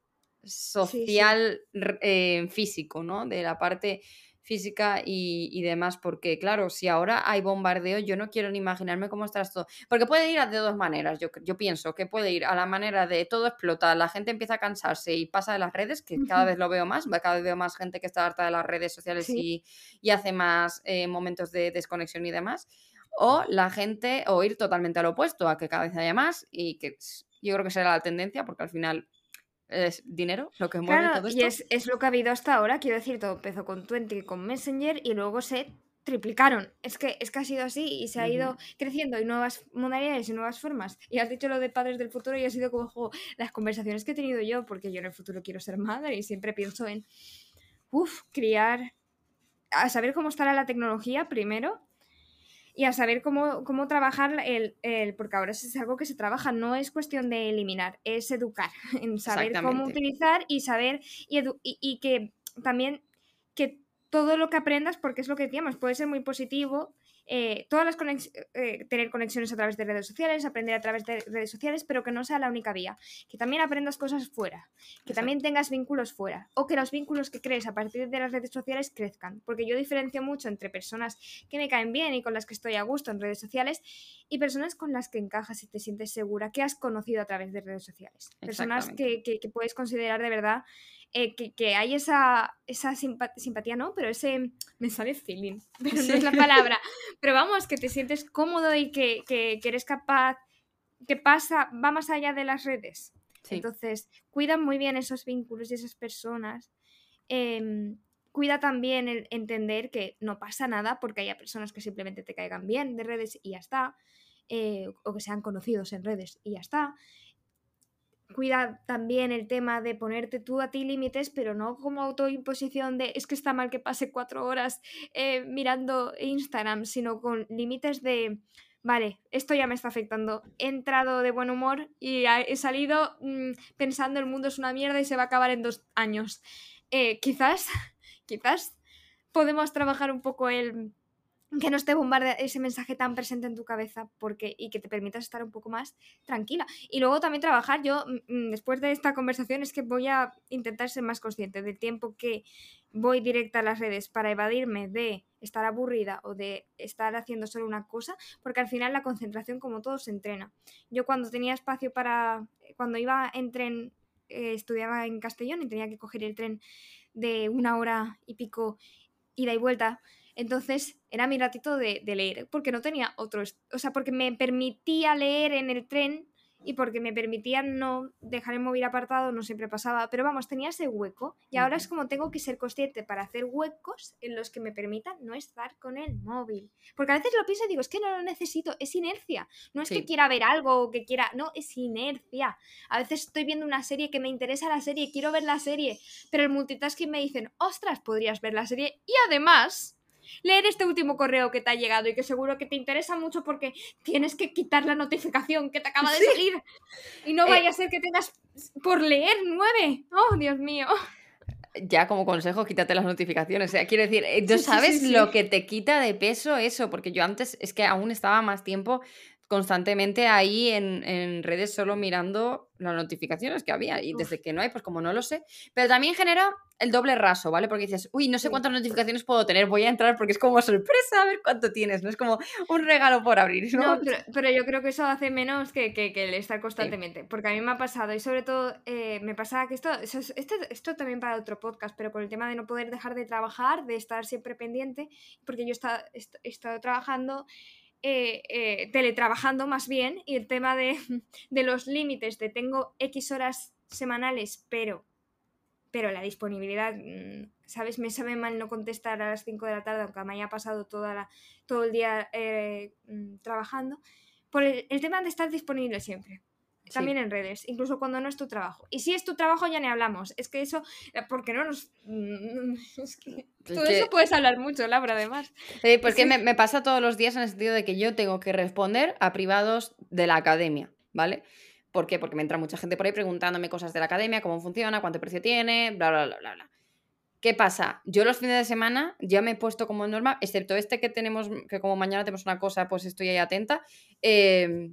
social eh, físico, ¿no? De la parte física y, demás, porque claro, si ahora hay bombardeo, yo no quiero ni imaginarme cómo está esto, porque puede ir de dos maneras, yo, yo pienso que puede ir a la manera de todo explota, la gente empieza a cansarse y pasa de las redes, que cada vez lo veo más, cada vez veo más gente que está harta de las redes sociales y, hace más eh, momentos de desconexión y demás, o la gente, o ir totalmente al opuesto, a que cada vez haya más y que yo creo que será la tendencia, porque al final es dinero lo que mueve todo esto. Y es, es, lo que ha habido hasta ahora, quiero decir, todo empezó con Twenty, con Messenger y luego se triplicaron. Es que, es que ha sido así y se ha ido creciendo y nuevas modalidades y nuevas formas. Y has dicho lo de padres del futuro y ha sido como las conversaciones que he tenido yo, porque yo en el futuro quiero ser madre y siempre pienso en, uff, criar, a saber cómo estará la tecnología primero y a saber cómo, cómo trabajar el, el, porque ahora es algo que se trabaja, no es cuestión de eliminar, es educar, en saber cómo utilizar y saber y, y, que también que todo lo que aprendas, porque es lo que decíamos, puede ser muy positivo eh, todas las eh, tener conexiones a través de redes sociales, aprender a través de redes sociales, pero que no sea la única vía. Que también aprendas cosas fuera, que también tengas vínculos fuera, o que los vínculos que crees a partir de las redes sociales crezcan. Porque yo diferencio mucho entre personas que me caen bien y con las que estoy a gusto en redes sociales y personas con las que encajas y te sientes segura, que has conocido a través de redes sociales. Personas que, que puedes considerar de verdad eh, que, hay esa, esa simpatía, ¿no? Pero ese, me sale feeling, pero no es la palabra. Pero vamos, que te sientes cómodo y que, eres capaz, que pasa, va más allá de las redes. Entonces, cuida muy bien esos vínculos y esas personas. Em, cuida también el entender que no pasa nada porque haya personas que simplemente te caigan bien de redes y ya está. Eh, o que sean conocidos en redes y ya está cuida también el tema de ponerte tú a ti límites, pero no como autoimposición de es que está mal que pase cuatro horas eh, mirando Instagram, sino con límites de, vale, esto ya me está afectando. He entrado de buen humor y he salido mm, pensando el mundo es una mierda y se va a acabar en dos años. Eh, quizás, quizás podemos trabajar un poco el que no esté bombardea ese mensaje tan presente en tu cabeza porque y que te permitas estar un poco más tranquila. Y luego también trabajar, yo mm, mm, después de esta conversación es que voy a intentar ser más consciente del tiempo que voy directa a las redes para evadirme de estar aburrida o de estar haciendo solo una cosa, porque al final la concentración como todo se entrena. Yo cuando tenía espacio para, cuando iba en tren, eh, estudiaba en Castellón y tenía que coger el tren de una hora y pico ida y vuelta, entonces era mi ratito de, leer, porque no tenía otros, o sea, porque me permitía leer en el tren y porque me permitía no dejar el móvil apartado, no siempre pasaba, pero vamos, tenía ese hueco y ahora es como tengo que ser consciente para hacer huecos en los que me permitan no estar con el móvil. Porque a veces lo pienso y digo, es que no lo necesito, es inercia. No es que quiera ver algo o que quiera, no, es inercia. A veces estoy viendo una serie que me interesa la serie, quiero ver la serie, pero el multitasking me dicen, ostras, podrías ver la serie y además leer este último correo que te ha llegado y que seguro que te interesa mucho porque tienes que quitar la notificación que te acaba de salir. Y no eh, vaya a ser que tengas por leer nueve. Oh, Dios mío. Ya como consejo, quítate las notificaciones. O sea, quiero decir, eh, ¿tú sabes lo que te quita de peso eso? Porque yo antes es que aún estaba más tiempo constantemente ahí en, redes solo mirando las notificaciones que había. Y desde que no hay, pues como no lo sé. Pero también genera el doble raso, ¿vale? Porque dices, uy, no sé cuántas notificaciones puedo tener, voy a entrar porque es como sorpresa a ver cuánto tienes, no es como un regalo por abrir. No, pero, yo creo que eso hace menos que, que, el estar constantemente. Porque a mí me ha pasado, y sobre todo eh, me pasa que esto, esto, esto también para otro podcast, pero con el tema de no poder dejar de trabajar, de estar siempre pendiente, porque yo he estado trabajando eh, eh, teletrabajando más bien y el tema de, los límites de tengo X horas semanales, pero, pero la disponibilidad, mm, ¿sabes? Me sabe mal no contestar a las 5 de la tarde, aunque me haya pasado toda la, todo el día eh, mm, trabajando, por el tema de estar disponible siempre. También en redes, incluso cuando no es tu trabajo. Y si es tu trabajo ya ni hablamos. Es que eso, eh, porque no nos... Mm, es que todo eso puedes hablar mucho, Laura, además. Sí, porque me, me, pasa todos los días en el sentido de que yo tengo que responder a privados de la academia, ¿vale? ¿Por qué? Porque me entra mucha gente por ahí preguntándome cosas de la academia, cómo funciona, cuánto precio tiene, bla, bla, bla, bla, bla. ¿Qué pasa? Yo los fines de semana ya me he puesto como norma, excepto este que tenemos, que como mañana tenemos una cosa, pues estoy ahí atenta. Eh,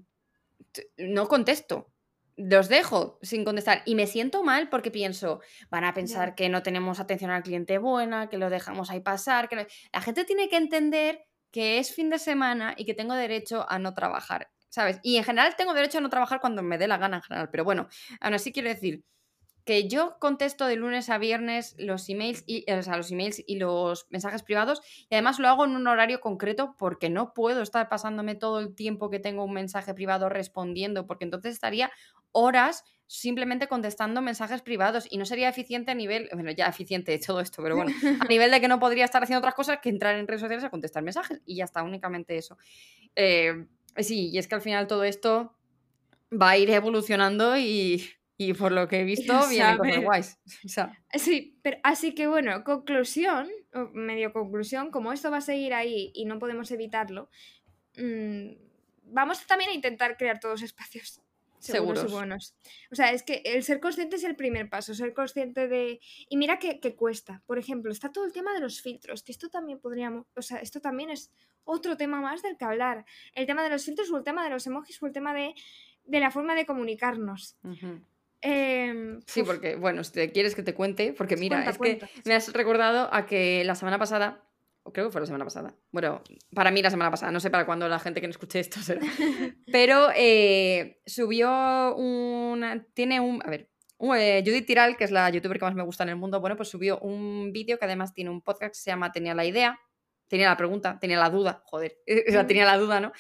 no contesto. Los dejo sin contestar y me siento mal porque pienso, van a pensar que no tenemos atención al cliente buena, que lo dejamos ahí pasar, que la gente tiene que entender que es fin de semana y que tengo derecho a no trabajar, ¿sabes? Y en general tengo derecho a no trabajar cuando me dé la gana en general, pero bueno, aún así quiero decir, que yo contesto de lunes a viernes los emails y, o sea, los emails y los mensajes privados y además lo hago en un horario concreto porque no puedo estar pasándome todo el tiempo que tengo un mensaje privado respondiendo porque entonces estaría horas simplemente contestando mensajes privados y no sería eficiente a nivel, bueno, ya eficiente de todo esto, pero bueno, a nivel de que no podría estar haciendo otras cosas que entrar en redes sociales a contestar mensajes y ya está, únicamente eso. Eh, sí, y es que al final todo esto va a ir evolucionando y y por lo que he visto, viene cosas guays. Sí, pero así que bueno, conclusión, o medio conclusión, como esto va a seguir ahí y no podemos evitarlo, mm, vamos también a intentar crear todos espacios seguros, y buenos. O sea, es que el ser consciente es el primer paso, ser consciente de... Y mira que, cuesta. Por ejemplo, está todo el tema de los filtros, que esto también podríamos... O sea, esto también es otro tema más del que hablar. El tema de los filtros o el tema de los emojis o el tema de, de la forma de comunicarnos. Em, sí, porque, bueno, si te quieres que te cuente, porque mira, es que me has recordado a que la semana pasada, o creo que fue la semana pasada, bueno, para mí la semana pasada, no sé para cuándo la gente que no escuche esto será, pero eh, subió una, tiene un, a ver, eh, Judith Tiral, que es la youtuber que más me gusta en el mundo, bueno, pues subió un vídeo que además tiene un podcast que se llama Tenía la idea, tenía la pregunta, tenía la duda, joder, o sea, tenía la duda, ¿no?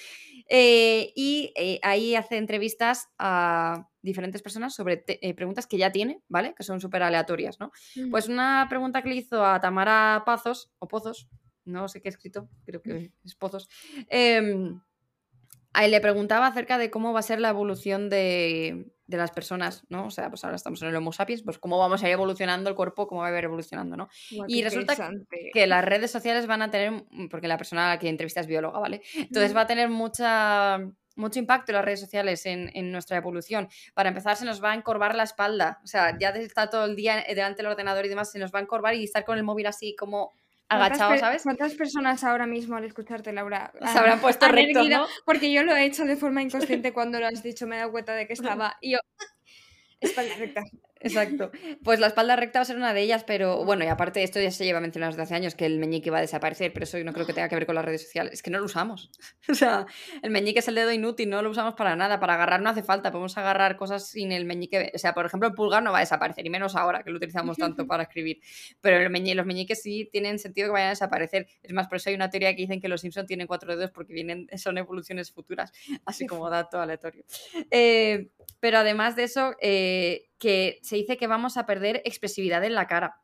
Eh, y ahí hace entrevistas a diferentes personas sobre eh, preguntas que ya tiene, ¿vale? Que son súper aleatorias, ¿no? Pues una pregunta que le hizo a Tamara Pazos, o Pozos, no sé qué he escrito, creo que es Pozos, em, Ahí le preguntaba acerca de cómo va a ser la evolución de, de las personas, ¿no? O sea, pues ahora estamos en el Homo sapiens, pues cómo vamos a ir evolucionando el cuerpo, cómo va a ir evolucionando, ¿no? y resulta que las redes sociales van a tener, porque la persona a la que entrevista es bióloga, ¿vale? Entonces va a tener mucha mucho impacto en las redes sociales en, en, nuestra evolución. Para empezar, se nos va a encorvar la espalda. O sea, ya está todo el día delante del ordenador y demás, se nos va a encorvar y estar con el móvil así como agachado, ¿sabes? ¿Cuántas personas ahora mismo al escucharte, Laura, se habrán puesto recto, ¿no? Porque yo lo he hecho de forma inconsciente cuando lo has dicho, me he dado cuenta de que estaba. Y yo, espalda recta. Exacto. Pues la espalda recta va a ser una de ellas, pero bueno, y aparte esto ya se lleva mencionado desde hace años, que el meñique va a desaparecer, pero eso no creo que tenga que ver con las redes sociales. Es que no lo usamos. O sea, el meñique es el dedo inútil, no lo usamos para nada. Para agarrar no hace falta, podemos agarrar cosas sin el meñique. O sea, por ejemplo, el pulgar no va a desaparecer, y menos ahora que lo utilizamos tanto para escribir. Pero el meñique, los meñiques sí tienen sentido que vayan a desaparecer. Es más, por eso hay una teoría que dicen que los Simpson tienen cuatro dedos porque vienen, son evoluciones futuras, así como dato aleatorio. Eh, pero además de eso, eh, que se dice que vamos a perder expresividad en la cara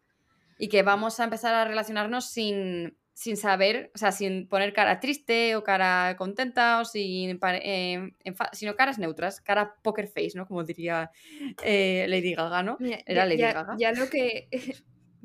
y que vamos a empezar a relacionarnos sin, sin saber, o sea, sin poner cara triste o cara contenta o sin, eh, sino caras neutras, cara poker face, ¿no? Como diría eh, Lady Gaga, ¿no? Era Lady Gaga. Ya lo que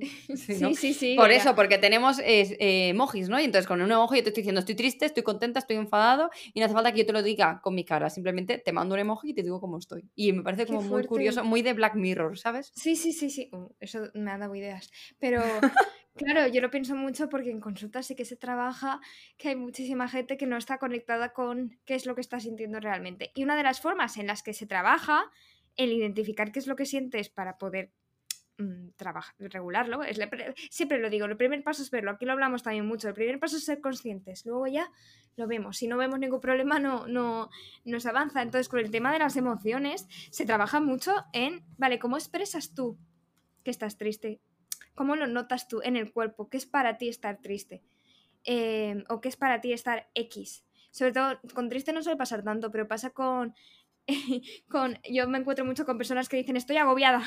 Sí, sí, sí, Por eso, porque tenemos eh, emojis, ¿no? Y entonces con un emoji yo te estoy diciendo estoy triste, estoy contenta, estoy enfadado y no hace falta que yo te lo diga con mi cara, simplemente te mando un emoji y te digo cómo estoy. Y me parece como muy curioso, muy de Black Mirror, ¿sabes? Sí, sí, sí, sí. Uh, eso me ha dado ideas. Pero claro, yo lo pienso mucho porque en consultas sí que se trabaja que hay muchísima gente que no está conectada con qué es lo que está sintiendo realmente. Y una de las formas en las que se trabaja el identificar qué es lo que sientes para poder Mm, trabajar, regularlo. Siempre lo digo, el primer paso es verlo, aquí lo hablamos también mucho, el primer paso es ser conscientes, luego ya lo vemos, si no vemos ningún problema no, no, no se avanza. Entonces con el tema de las emociones se trabaja mucho en, vale, ¿cómo expresas tú que estás triste? ¿Cómo lo notas tú en el cuerpo? ¿Qué es para ti estar triste? Em, ¿O qué es para ti estar X? Sobre todo con triste no suele pasar tanto, pero pasa con... con yo me encuentro mucho con personas que dicen estoy agobiada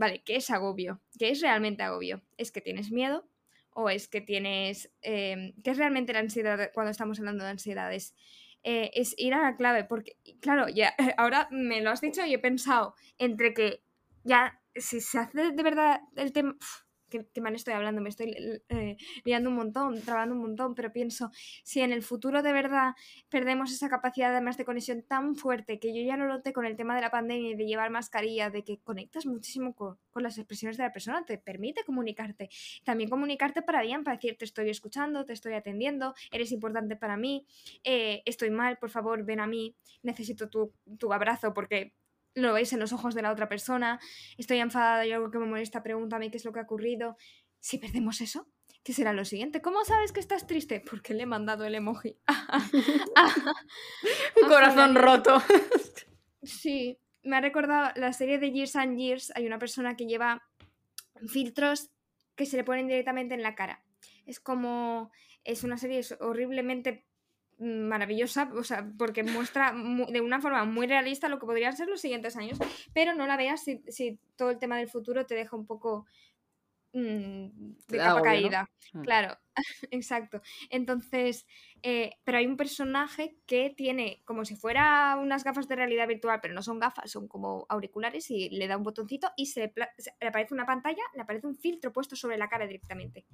Vale, ¿qué es agobio? ¿Qué es realmente agobio? ¿Es que tienes miedo? ¿O es que tienes... Em, ¿Qué es realmente la ansiedad cuando estamos hablando de ansiedades? Eh, es ir a la clave, porque, claro, ya ahora me lo has dicho y he pensado entre que ya, si se hace de verdad el tema qué, mal estoy hablando, me estoy eh, liando un montón, trabando un montón, pero pienso, si en el futuro de verdad perdemos esa capacidad además de conexión tan fuerte, que yo ya lo noté con el tema de la pandemia y de llevar mascarilla, de que conectas muchísimo con, las expresiones de la persona, te permite comunicarte. También comunicarte para bien, para decir, te estoy escuchando, te estoy atendiendo, eres importante para mí, eh, estoy mal, por favor, ven a mí, necesito tu, tu abrazo porque lo veis en los ojos de la otra persona, estoy enfadada y algo que me molesta, pregúntame qué es lo que ha ocurrido. Si perdemos eso, ¿qué será lo siguiente? ¿Cómo sabes que estás triste? Porque le he mandado el emoji. Un corazón roto. sí, me ha recordado la serie de Years and Years. Hay una persona que lleva filtros que se le ponen directamente en la cara. Es como. Es una serie horriblemente maravillosa, o sea, porque muestra de una forma muy realista lo que podrían ser los siguientes años, pero no la veas si, todo el tema del futuro te deja un poco mm, de capa caída. Mm. Claro, exacto. Entonces, eh, pero hay un personaje que tiene como si fuera unas gafas de realidad virtual, pero no son gafas, son como auriculares y le da un botoncito y se le aparece una pantalla, le aparece un filtro puesto sobre la cara directamente.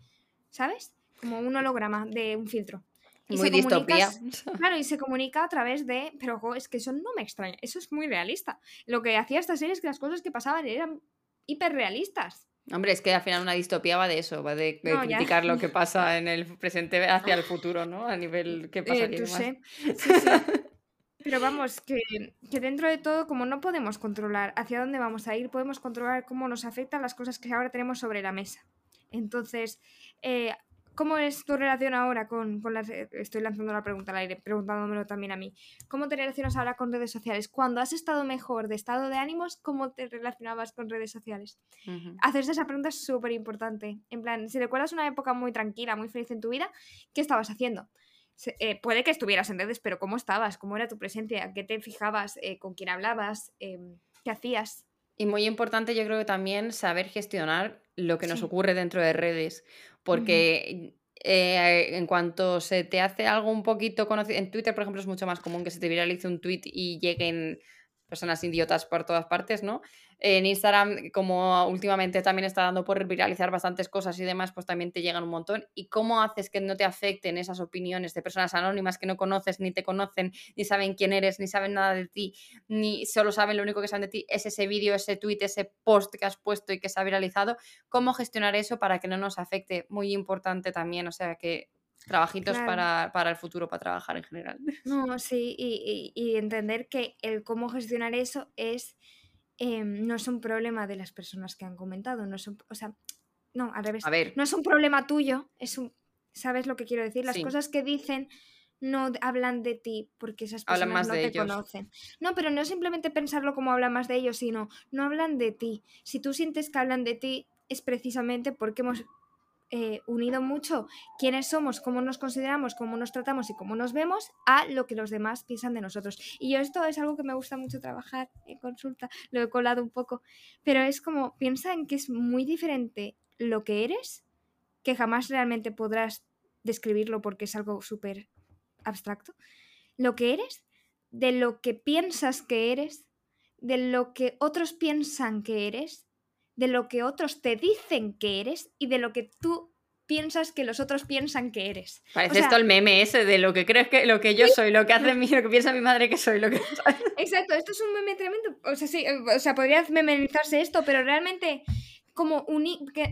¿Sabes? Como un holograma de un filtro. Muy distopía. Claro, y se comunica a través de. Pero es que eso no me extraña. Eso es muy realista. Lo que hacía esta serie es que las cosas que pasaban eran hiperrealistas. Hombre, es que al final una distopía va de eso, va de, criticar lo que pasa en el presente hacia el futuro, ¿no? A nivel que pasa eh, sí, sí. Pero vamos, que, que, dentro de todo, como no podemos controlar hacia dónde vamos a ir, podemos controlar cómo nos afectan las cosas que ahora tenemos sobre la mesa. Entonces, eh, ¿Cómo es tu relación ahora con, las... Estoy lanzando la pregunta al aire, preguntándomelo también a mí. ¿Cómo te relacionas ahora con redes sociales? Cuando has estado mejor de estado de ánimos, ¿cómo te relacionabas con redes sociales? Hacerse esa pregunta es súper importante. En plan, si recuerdas una época muy tranquila, muy feliz en tu vida, ¿qué estabas haciendo? Eh, puede que estuvieras en redes, pero ¿cómo estabas? ¿Cómo era tu presencia? ¿Qué te fijabas? Eh, ¿Con quién hablabas? Em, ¿Qué hacías? Y muy importante, yo creo que también saber gestionar lo que nos ocurre dentro de redes porque eh, en cuanto se te hace algo un poquito conocido, en Twitter, por ejemplo, es mucho más común que se te viralice un tweet y lleguen personas idiotas por todas partes, ¿no? En Instagram, como últimamente también está dando por viralizar bastantes cosas y demás, pues también te llegan un montón. ¿Y cómo haces que no te afecten esas opiniones de personas anónimas que no conoces, ni te conocen, ni saben quién eres, ni saben nada de ti, ni solo saben lo único que saben de ti es ese vídeo, ese tweet, ese post que has puesto y que se ha viralizado? ¿Cómo gestionar eso para que no nos afecte? Muy importante también, o sea que trabajitos para, el futuro, para trabajar en general. No, sí, y, entender que el cómo gestionar eso es em, no es un problema de las personas que han comentado, no es o sea, no, al revés. No es un problema tuyo, es un, ¿sabes lo que quiero decir? Las cosas que dicen no hablan de ti porque esas personas no te conocen. No, pero no simplemente pensarlo como hablan más de ellos, sino no hablan de ti. Si tú sientes que hablan de ti, es precisamente porque hemos eh, unido mucho quiénes somos, cómo nos consideramos, cómo nos tratamos y cómo nos vemos a lo que los demás piensan de nosotros. Y yo esto es algo que me gusta mucho trabajar en consulta, lo he colado un poco, pero es como, piensa en que es muy diferente lo que eres, que jamás realmente podrás describirlo porque es algo súper abstracto, lo que eres, de lo que piensas que eres, de lo que otros piensan que eres de lo que otros te dicen que eres y de lo que tú piensas que los otros piensan que eres. Parece esto el meme ese de lo que crees que lo que yo soy, lo que hace mí, lo que piensa mi madre que soy, lo que Exacto, esto es un meme tremendo. O sea, sí, o sea, podría memorizarse esto, pero realmente como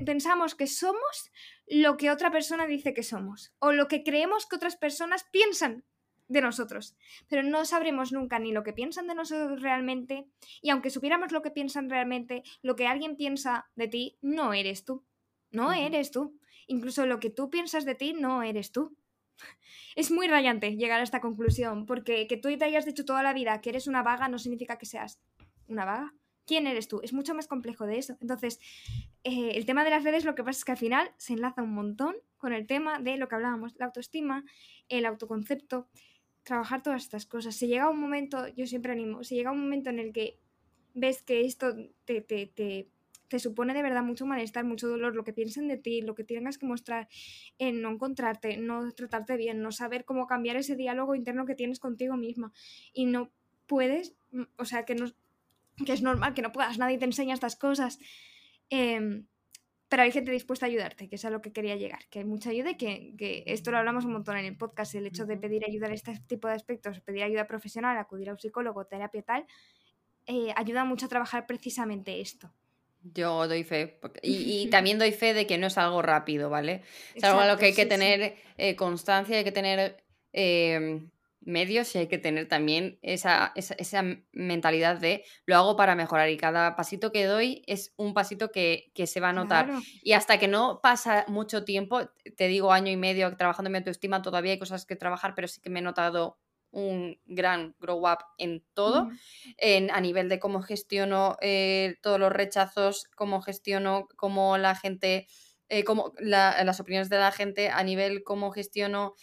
pensamos que somos lo que otra persona dice que somos o lo que creemos que otras personas piensan de nosotros. Pero no sabremos nunca ni lo que piensan de nosotros realmente, y aunque supiéramos lo que piensan realmente, lo que alguien piensa de ti no eres tú. No eres tú. Incluso lo que tú piensas de ti no eres tú. Es muy rayante llegar a esta conclusión, porque que tú te hayas dicho toda la vida que eres una vaga no significa que seas una vaga. ¿Quién eres tú? Es mucho más complejo de eso. Entonces, eh, el tema de las redes lo que pasa es que al final se enlaza un montón con el tema de lo que hablábamos, la autoestima, el autoconcepto, trabajar todas estas cosas. Si llega un momento, yo siempre animo, si llega un momento en el que ves que esto te, te, te, te supone de verdad mucho malestar, mucho dolor, lo que piensen de ti, lo que tengas que mostrar en no encontrarte, no tratarte bien, no saber cómo cambiar ese diálogo interno que tienes contigo misma y no puedes, mm, o sea, que, no, que es normal que no puedas, nadie te enseña estas cosas. Eh, pero hay gente dispuesta a ayudarte, que es a lo que quería llegar, que hay mucha ayuda y que, esto lo hablamos un montón en el podcast, el hecho de pedir ayuda en este tipo de aspectos, pedir ayuda profesional, acudir a un psicólogo, terapia tal, eh, ayuda mucho a trabajar precisamente esto. Yo doy fe. Y, también doy fe de que no es algo rápido, ¿vale? Es algo a lo que hay que tener eh, constancia, hay que tener em, medios y hay que tener también esa, mentalidad de lo hago para mejorar y cada pasito que doy es un pasito que, se va a notar. Y hasta que no pasa mucho tiempo, te digo año y medio trabajando en mi autoestima, todavía hay cosas que trabajar, pero sí que me he notado un gran grow up en todo, en, a nivel de cómo gestiono eh, todos los rechazos, cómo gestiono cómo la gente, eh, cómo las opiniones de la gente, a nivel cómo gestiono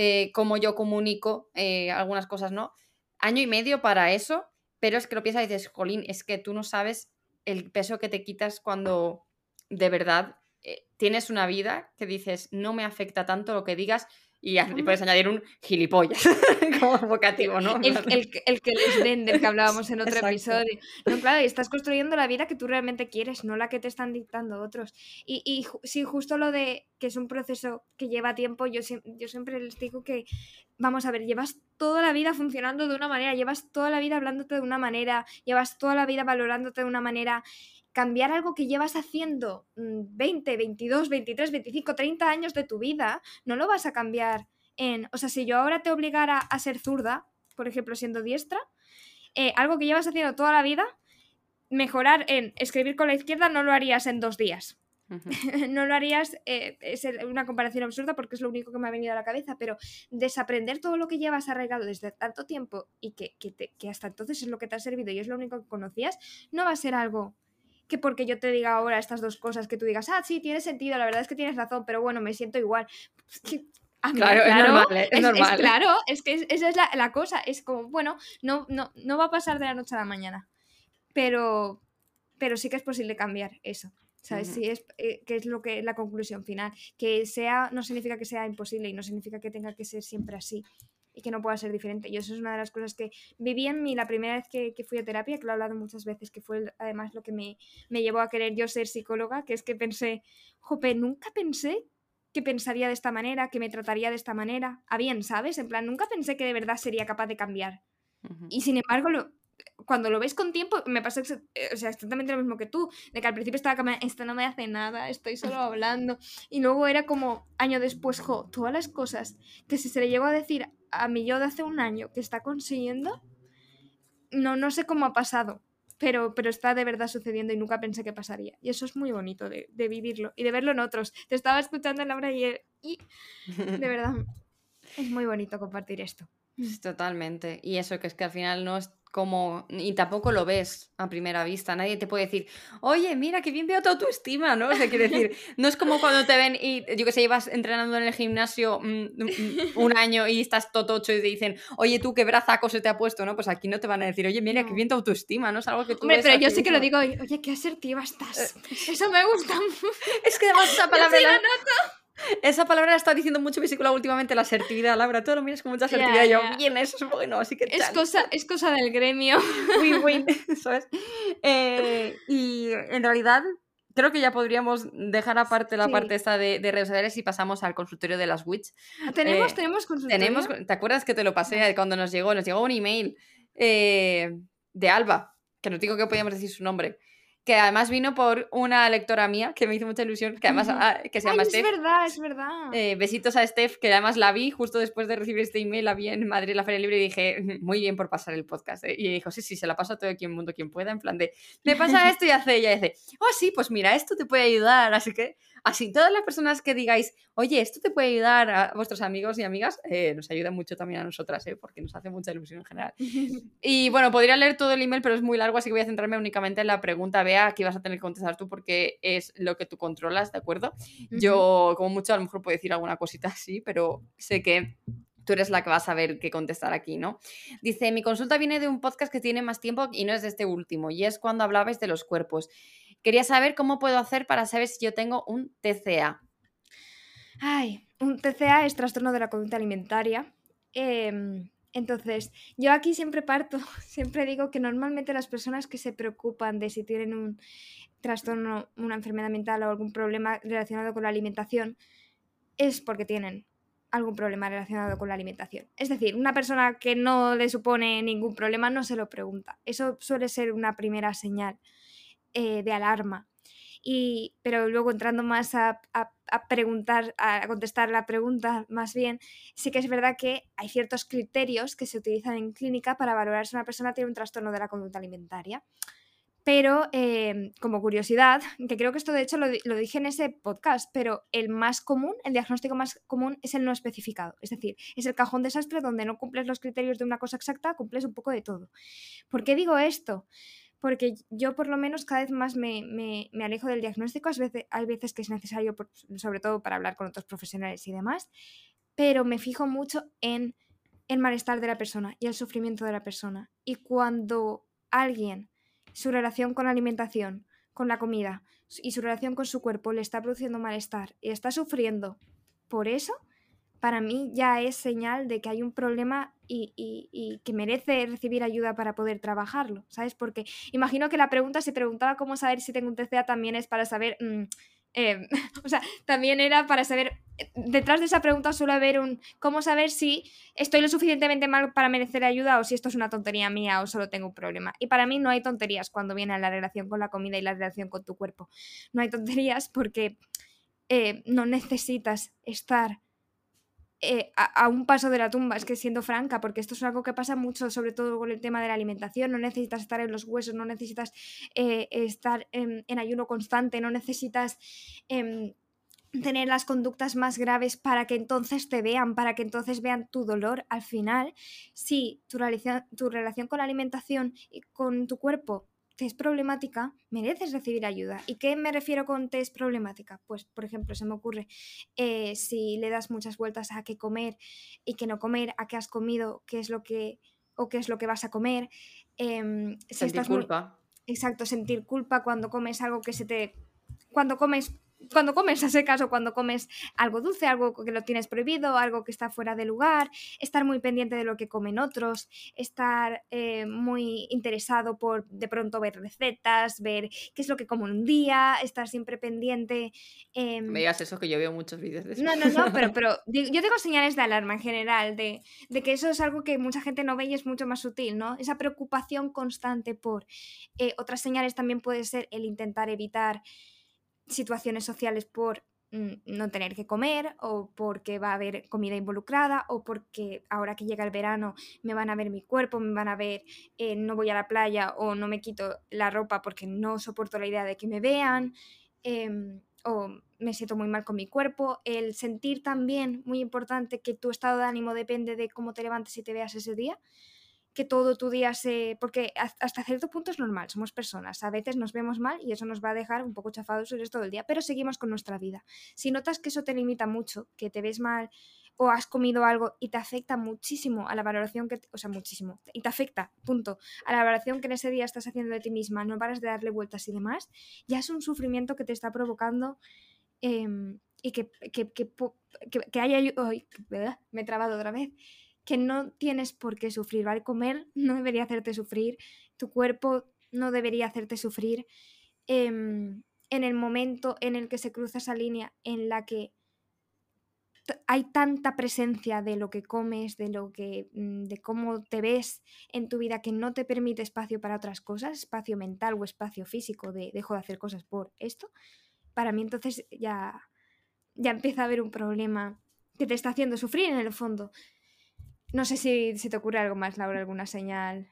eh, cómo yo comunico eh, algunas cosas, ¿no? Año y medio para eso, pero es que lo piensas y dices, Jolín, es que tú no sabes el peso que te quitas cuando de verdad eh, tienes una vida que dices, no me afecta tanto lo que digas, y, puedes añadir un gilipollas como vocativo, ¿no? El, que les vende, el que hablábamos en otro episodio. No, claro, y estás construyendo la vida que tú realmente quieres, no la que te están dictando otros. Y, y sí, justo lo de que es un proceso que lleva tiempo, yo, yo siempre les digo que, vamos a ver, llevas toda la vida funcionando de una manera, llevas toda la vida hablándote de una manera, llevas toda la vida valorándote de una manera cambiar algo que llevas haciendo 20, 22, 23, 25, 30 años de tu vida, no lo vas a cambiar en... O sea, si yo ahora te obligara a ser zurda, por ejemplo, siendo diestra, eh, algo que llevas haciendo toda la vida, mejorar en escribir con la izquierda no lo harías en dos días. no lo harías, eh, es una comparación absurda porque es lo único que me ha venido a la cabeza, pero desaprender todo lo que llevas arraigado desde tanto tiempo y que, que hasta entonces es lo que te ha servido y es lo único que conocías, no va a ser algo que porque yo te diga ahora estas dos cosas, que tú digas, ah, sí, tiene sentido, la verdad es que tienes razón, pero bueno, me siento igual. claro, es normal, ¿eh? es, normal. claro, es que esa es la, cosa, es como, bueno, no, no, no va a pasar de la noche a la mañana, pero, pero sí que es posible cambiar eso. ¿Sabes? Sí, es, eh, que es lo que la conclusión final. Que sea, no significa que sea imposible y no significa que tenga que ser siempre así y que no pueda ser diferente. Yo eso es una de las cosas que viví en mí la primera vez que, fui a terapia, que lo he hablado muchas veces, que fue además lo que me, me, llevó a querer yo ser psicóloga, que es que pensé, jope, nunca pensé que pensaría de esta manera, que me trataría de esta manera, a bien, ¿sabes? En plan, nunca pensé que de verdad sería capaz de cambiar. Y sin embargo, lo, cuando lo ves con tiempo, me pasó eh, o sea, exactamente lo mismo que tú, de que al principio estaba como, esto no me hace nada, estoy solo hablando, y luego era como, año después, jo, todas las cosas que si se le llegó a decir a mí yo de hace un año que está consiguiendo, no, no sé cómo ha pasado, pero, pero está de verdad sucediendo y nunca pensé que pasaría. Y eso es muy bonito de, de vivirlo y de verlo en otros. Te estaba escuchando, Laura, y, y de verdad es muy bonito compartir esto. Totalmente. Y eso que es que al final no es como, y tampoco lo ves a primera vista. Nadie te puede decir, oye, mira, qué bien veo tu autoestima, ¿no? O sea, quiere decir, no es como cuando te ven y, yo que sé, llevas entrenando en el gimnasio mm, mm, un año y estás totocho y te dicen, oye, tú qué brazaco se te ha puesto, ¿no? Pues aquí no te van a decir, oye, mira, qué bien tu autoestima, ¿no? Es algo que tú Hombre, pero yo sí que lo digo, oye, qué asertiva estás. Eh, Eso me gusta. es que además esa palabra... la... Esa palabra está diciendo mucho mi últimamente, la asertividad. Laura, tú lo miras con mucha asertividad. yo, bien, eso es bueno, así que. Es cosa, es cosa del gremio. Win, win, eso es. Eh, y en realidad, creo que ya podríamos dejar aparte la parte esta de, redes sociales y pasamos al consultorio de las Witch. Ah, ¿Tenemos, eh, tenemos consultorio? Tenemos, ¿Te acuerdas que te lo pasé cuando nos llegó? Nos llegó un email eh, de Alba, que no digo que podíamos decir su nombre que además vino por una lectora mía que me hizo mucha ilusión, que además ah, que se llama Steph. Es verdad, es verdad. Eh, besitos a Steph, que además la vi justo después de recibir este email, la vi en Madrid, la Feria Libre, y dije, muy bien por pasar el podcast. Eh". Y dijo, sí, sí, se la paso a todo quien mundo quien pueda, en plan de, me pasa esto y hace ella, y dice, oh, sí, pues mira, esto te puede ayudar, así que Así, todas las personas que digáis, oye, esto te puede ayudar a vuestros amigos y amigas, eh, nos ayuda mucho también a nosotras, eh, porque nos hace mucha ilusión en general. y bueno, podría leer todo el email, pero es muy largo, así que voy a centrarme únicamente en la pregunta, Bea, que vas a tener que contestar tú porque es lo que tú controlas, ¿de acuerdo? Yo, como mucho, a lo mejor puedo decir alguna cosita así, pero sé que tú eres la que va a saber qué contestar aquí, ¿no? Dice, mi consulta viene de un podcast que tiene más tiempo y no es de este último, y es cuando hablabais de los cuerpos. Quería saber cómo puedo hacer para saber si yo tengo un TCA. Ay, un TCA es trastorno de la conducta alimentaria. Em, entonces, yo aquí siempre parto, siempre digo que normalmente las personas que se preocupan de si tienen un trastorno, una enfermedad mental o algún problema relacionado con la alimentación, es porque tienen algún problema relacionado con la alimentación. Es decir, una persona que no le supone ningún problema no se lo pregunta. Eso suele ser una primera señal. Eh, de alarma. Y, pero luego entrando más a, preguntar, a contestar la pregunta más bien, sí que es verdad que hay ciertos criterios que se utilizan en clínica para valorar si una persona tiene un trastorno de la conducta alimentaria. Pero em, como curiosidad, que creo que esto de hecho lo, lo, dije en ese podcast, pero el más común, el diagnóstico más común es el no especificado. Es decir, es el cajón desastre donde no cumples los criterios de una cosa exacta, cumples un poco de todo. ¿Por qué digo esto? Porque yo por lo menos cada vez más me, alejo del diagnóstico, hay veces que es necesario, sobre todo para hablar con otros profesionales y demás, pero me fijo mucho en el malestar de la persona y el sufrimiento de la persona. Y cuando alguien, su relación con la alimentación, con la comida y su relación con su cuerpo le está produciendo malestar y está sufriendo por eso, para mí ya es señal de que hay un problema y, que merece recibir ayuda para poder trabajarlo, ¿sabes? Porque imagino que la pregunta, se preguntaba cómo saber si tengo un TCA, también es para saber, mm, em, o sea, también era para saber, detrás de esa pregunta suele haber un, cómo saber si estoy lo suficientemente mal para merecer ayuda o si esto es una tontería mía o solo tengo un problema. Y para mí no hay tonterías cuando viene la relación con la comida y la relación con tu cuerpo. No hay tonterías porque eh, no necesitas estar eh, a, un paso de la tumba, es que siendo franca, porque esto es algo que pasa mucho, sobre todo con el tema de la alimentación, no necesitas estar en los huesos, no necesitas eh, estar en, ayuno constante, no necesitas em, tener las conductas más graves para que entonces te vean, para que entonces vean tu dolor. Al final, si tu, tu relación con la alimentación y con tu cuerpo test problemática, mereces recibir ayuda. ¿Y qué me refiero con test problemática? Pues, por ejemplo, se me ocurre eh, si le das muchas vueltas a qué comer y qué no comer, a qué has comido, qué es lo que o qué es lo que vas a comer. Eh, sentir culpa. Exacto, sentir culpa cuando comes algo que se te cuando comes cuando comes a secas o cuando comes algo dulce, algo que lo tienes prohibido, algo que está fuera de lugar, estar muy pendiente de lo que comen otros, estar eh, muy interesado por de pronto ver recetas, ver qué es lo que como un día, estar siempre pendiente. Eh... Me digas eso, que yo veo muchos vídeos de eso. No, no, no, pero, pero yo tengo señales de alarma en general, de, de, que eso es algo que mucha gente no ve y es mucho más sutil, ¿no? Esa preocupación constante por... Eh, otras señales también puede ser el intentar evitar situaciones sociales por mm, no tener que comer o porque va a haber comida involucrada o porque ahora que llega el verano me van a ver mi cuerpo, me van a ver eh, no voy a la playa o no me quito la ropa porque no soporto la idea de que me vean em, o me siento muy mal con mi cuerpo. El sentir también, muy importante, que tu estado de ánimo depende de cómo te levantes y te veas ese día que todo tu día se... porque hasta cierto punto es normal, somos personas, a veces nos vemos mal y eso nos va a dejar un poco chafados el resto del día, pero seguimos con nuestra vida. Si notas que eso te limita mucho, que te ves mal o has comido algo y te afecta muchísimo a la valoración que, o sea, muchísimo, y te afecta, punto, a la valoración que en ese día estás haciendo de ti misma, no paras de darle vueltas y demás, ya es un sufrimiento que te está provocando em, y que, que, que, que, haya... me he trabado otra vez que no tienes por qué sufrir, ¿vale? Comer no debería hacerte sufrir, tu cuerpo no debería hacerte sufrir. Em, en el momento en el que se cruza esa línea en la que hay tanta presencia de lo que comes, de lo que mm, de cómo te ves en tu vida que no te permite espacio para otras cosas, espacio mental o espacio físico de dejo de hacer cosas por esto, para mí entonces ya ya empieza a haber un problema que te está haciendo sufrir en el fondo. No sé si se te ocurre algo más, Laura, alguna señal.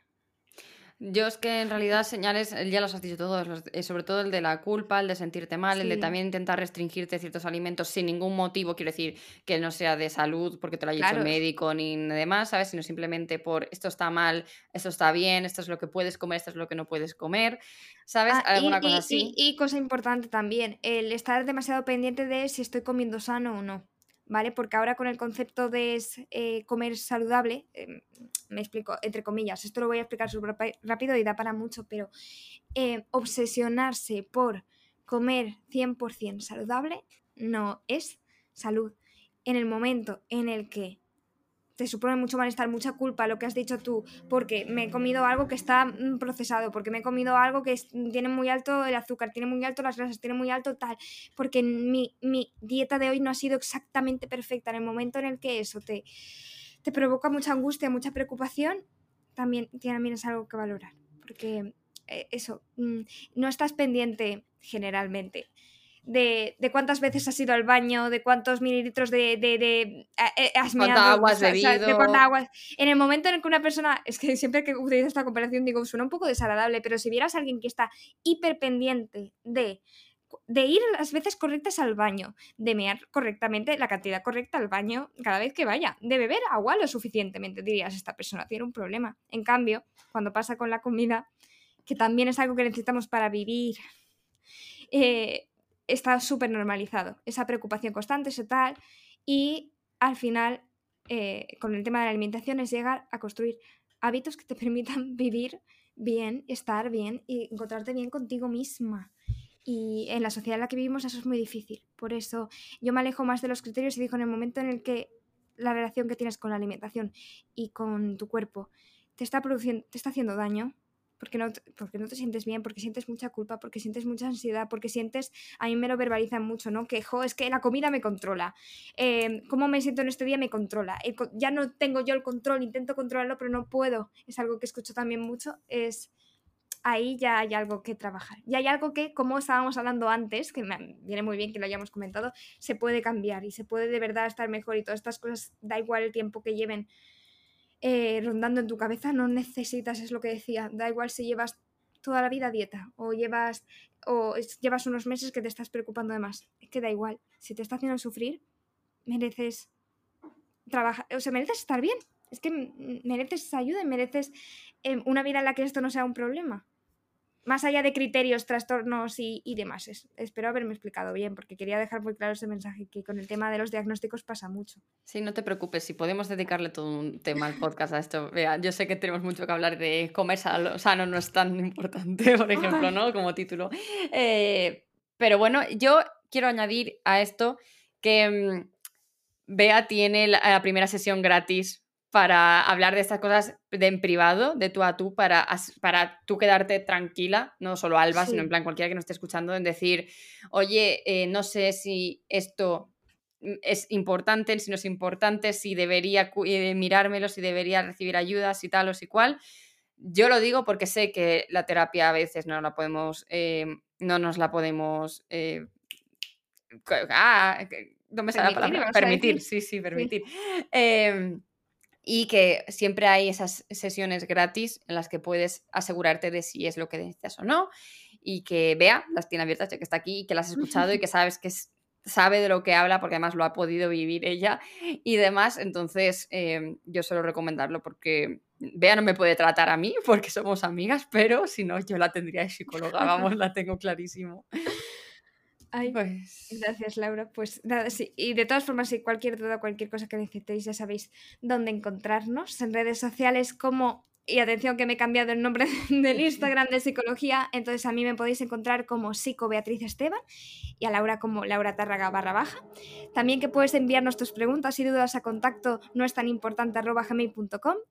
Yo es que en realidad señales, ya los has dicho todos, eh, sobre todo el de la culpa, el de sentirte mal, el de también intentar restringirte ciertos alimentos sin ningún motivo, quiero decir, que no sea de salud porque te lo haya dicho el médico ni demás, ¿sabes? Sino simplemente por esto está mal, esto está bien, esto es lo que puedes comer, esto es lo que no puedes comer, ¿sabes? Ah, Alguna cosa así. y cosa importante también, el estar demasiado pendiente de si estoy comiendo sano o no. ¿Vale? Porque ahora con el concepto de eh, comer saludable, em, me explico, entre comillas, esto lo voy a explicar súper rápido y da para mucho, pero eh, obsesionarse por comer 100% saludable no es salud. En el momento en el que te supone mucho malestar, mucha culpa lo que has dicho tú, porque me he comido algo que está mm, procesado, porque me he comido algo que tiene muy alto el azúcar, tiene muy alto las grasas, tiene muy alto tal, porque mi, mi, dieta de hoy no ha sido exactamente perfecta. En el momento en el que eso te, te provoca mucha angustia, mucha preocupación, también, también es algo que valorar, porque eh, eso, mm, no estás pendiente generalmente de, de, cuántas veces has ido al baño, de cuántos mililitros de, de, de has ¿Cuánta agua has bebido? de cuánta agua. En el momento en el que una persona, es que siempre que utilizo esta comparación digo, suena un poco desagradable, pero si vieras a alguien que está hiper pendiente de de ir las veces correctas al baño, de mear correctamente la cantidad correcta al baño cada vez que vaya, de beber agua lo suficientemente, dirías, esta persona tiene un problema. En cambio, cuando pasa con la comida, que también es algo que necesitamos para vivir, eh, está súper normalizado, esa preocupación constante, ese tal, y al final, eh, con el tema de la alimentación, es llegar a construir hábitos que te permitan vivir bien, estar bien y encontrarte bien contigo misma. Y en la sociedad en la que vivimos eso es muy difícil. Por eso yo me alejo más de los criterios y digo, en el momento en el que la relación que tienes con la alimentación y con tu cuerpo te está, produciendo, te está haciendo daño, porque no, porque no te sientes bien, porque sientes mucha culpa, porque sientes mucha ansiedad, porque sientes, a mí me lo verbalizan mucho, ¿no? Que, jo, es que la comida me controla, eh, cómo me siento en este día me controla, ya no tengo yo el control, intento controlarlo, pero no puedo, es algo que escucho también mucho, es ahí ya hay algo que trabajar. Y hay algo que, como estábamos hablando antes, que me viene muy bien que lo hayamos comentado, se puede cambiar y se puede de verdad estar mejor y todas estas cosas, da igual el tiempo que lleven eh, rondando en tu cabeza, no necesitas, es lo que decía, da igual si llevas toda la vida dieta o llevas, o llevas unos meses que te estás preocupando de más, es que da igual, si te está haciendo sufrir, mereces trabajar, o sea, mereces estar bien, es que mereces ayuda y mereces eh, una vida en la que esto no sea un problema más allá de criterios, trastornos y, demás. espero haberme explicado bien, porque quería dejar muy claro ese mensaje que con el tema de los diagnósticos pasa mucho. Sí, no te preocupes, si podemos dedicarle todo un tema al podcast a esto. Vea, yo sé que tenemos mucho que hablar de comer sano, no es tan importante, por ejemplo, ¿no? Como título. Eh, Pero bueno, yo quiero añadir a esto que mm, Bea tiene la, primera sesión gratis para hablar de estas cosas de en privado, de tú a tú, para, para tú quedarte tranquila, no solo Alba, sino en plan cualquiera que nos esté escuchando, en decir, oye, eh, no sé si esto mm, es importante, si no es importante, si debería eh, mirármelo, si debería recibir ayuda, si tal o si cual. Yo lo digo porque sé que la terapia a veces no la podemos, eh, no nos la podemos ah, no me sale la palabra, permitir, sí, sí, permitir. Em, y que siempre hay esas sesiones gratis en las que puedes asegurarte de si es lo que necesitas o no y que vea, las tiene abiertas ya que está aquí y que las has escuchado y que sabes que sabe de lo que habla porque además lo ha podido vivir ella y demás. Entonces, em, yo suelo recomendarlo porque Bea no me puede tratar a mí porque somos amigas, pero si no, yo la tendría de psicóloga, vamos, la tengo clarísimo. Pues gracias, Laura. Pues nada, sí. Y de todas formas, si cualquier duda, cualquier cosa que necesitéis, ya sabéis dónde encontrarnos en redes sociales como y atención que me he cambiado el nombre del Instagram de psicología, entonces a mí me podéis encontrar como psico Beatriz Esteban y a Laura como Laura Tárraga barra baja. También que puedes enviarnos tus preguntas y dudas a contacto no es tan importante arroba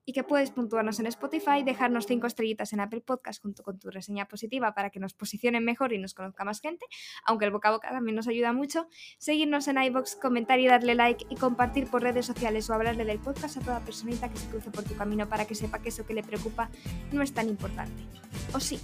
y que puedes puntuarnos en Spotify, dejarnos cinco estrellitas en Apple Podcast junto con tu reseña positiva para que nos posicionen mejor y nos conozca más gente, aunque el boca a boca también nos ayuda mucho. Seguirnos en iBox, comentar y darle like y compartir por redes sociales o hablarle del podcast a toda personita que se cruce por tu camino para que sepa que eso que le preocupa no es tan importante. ¿O sí?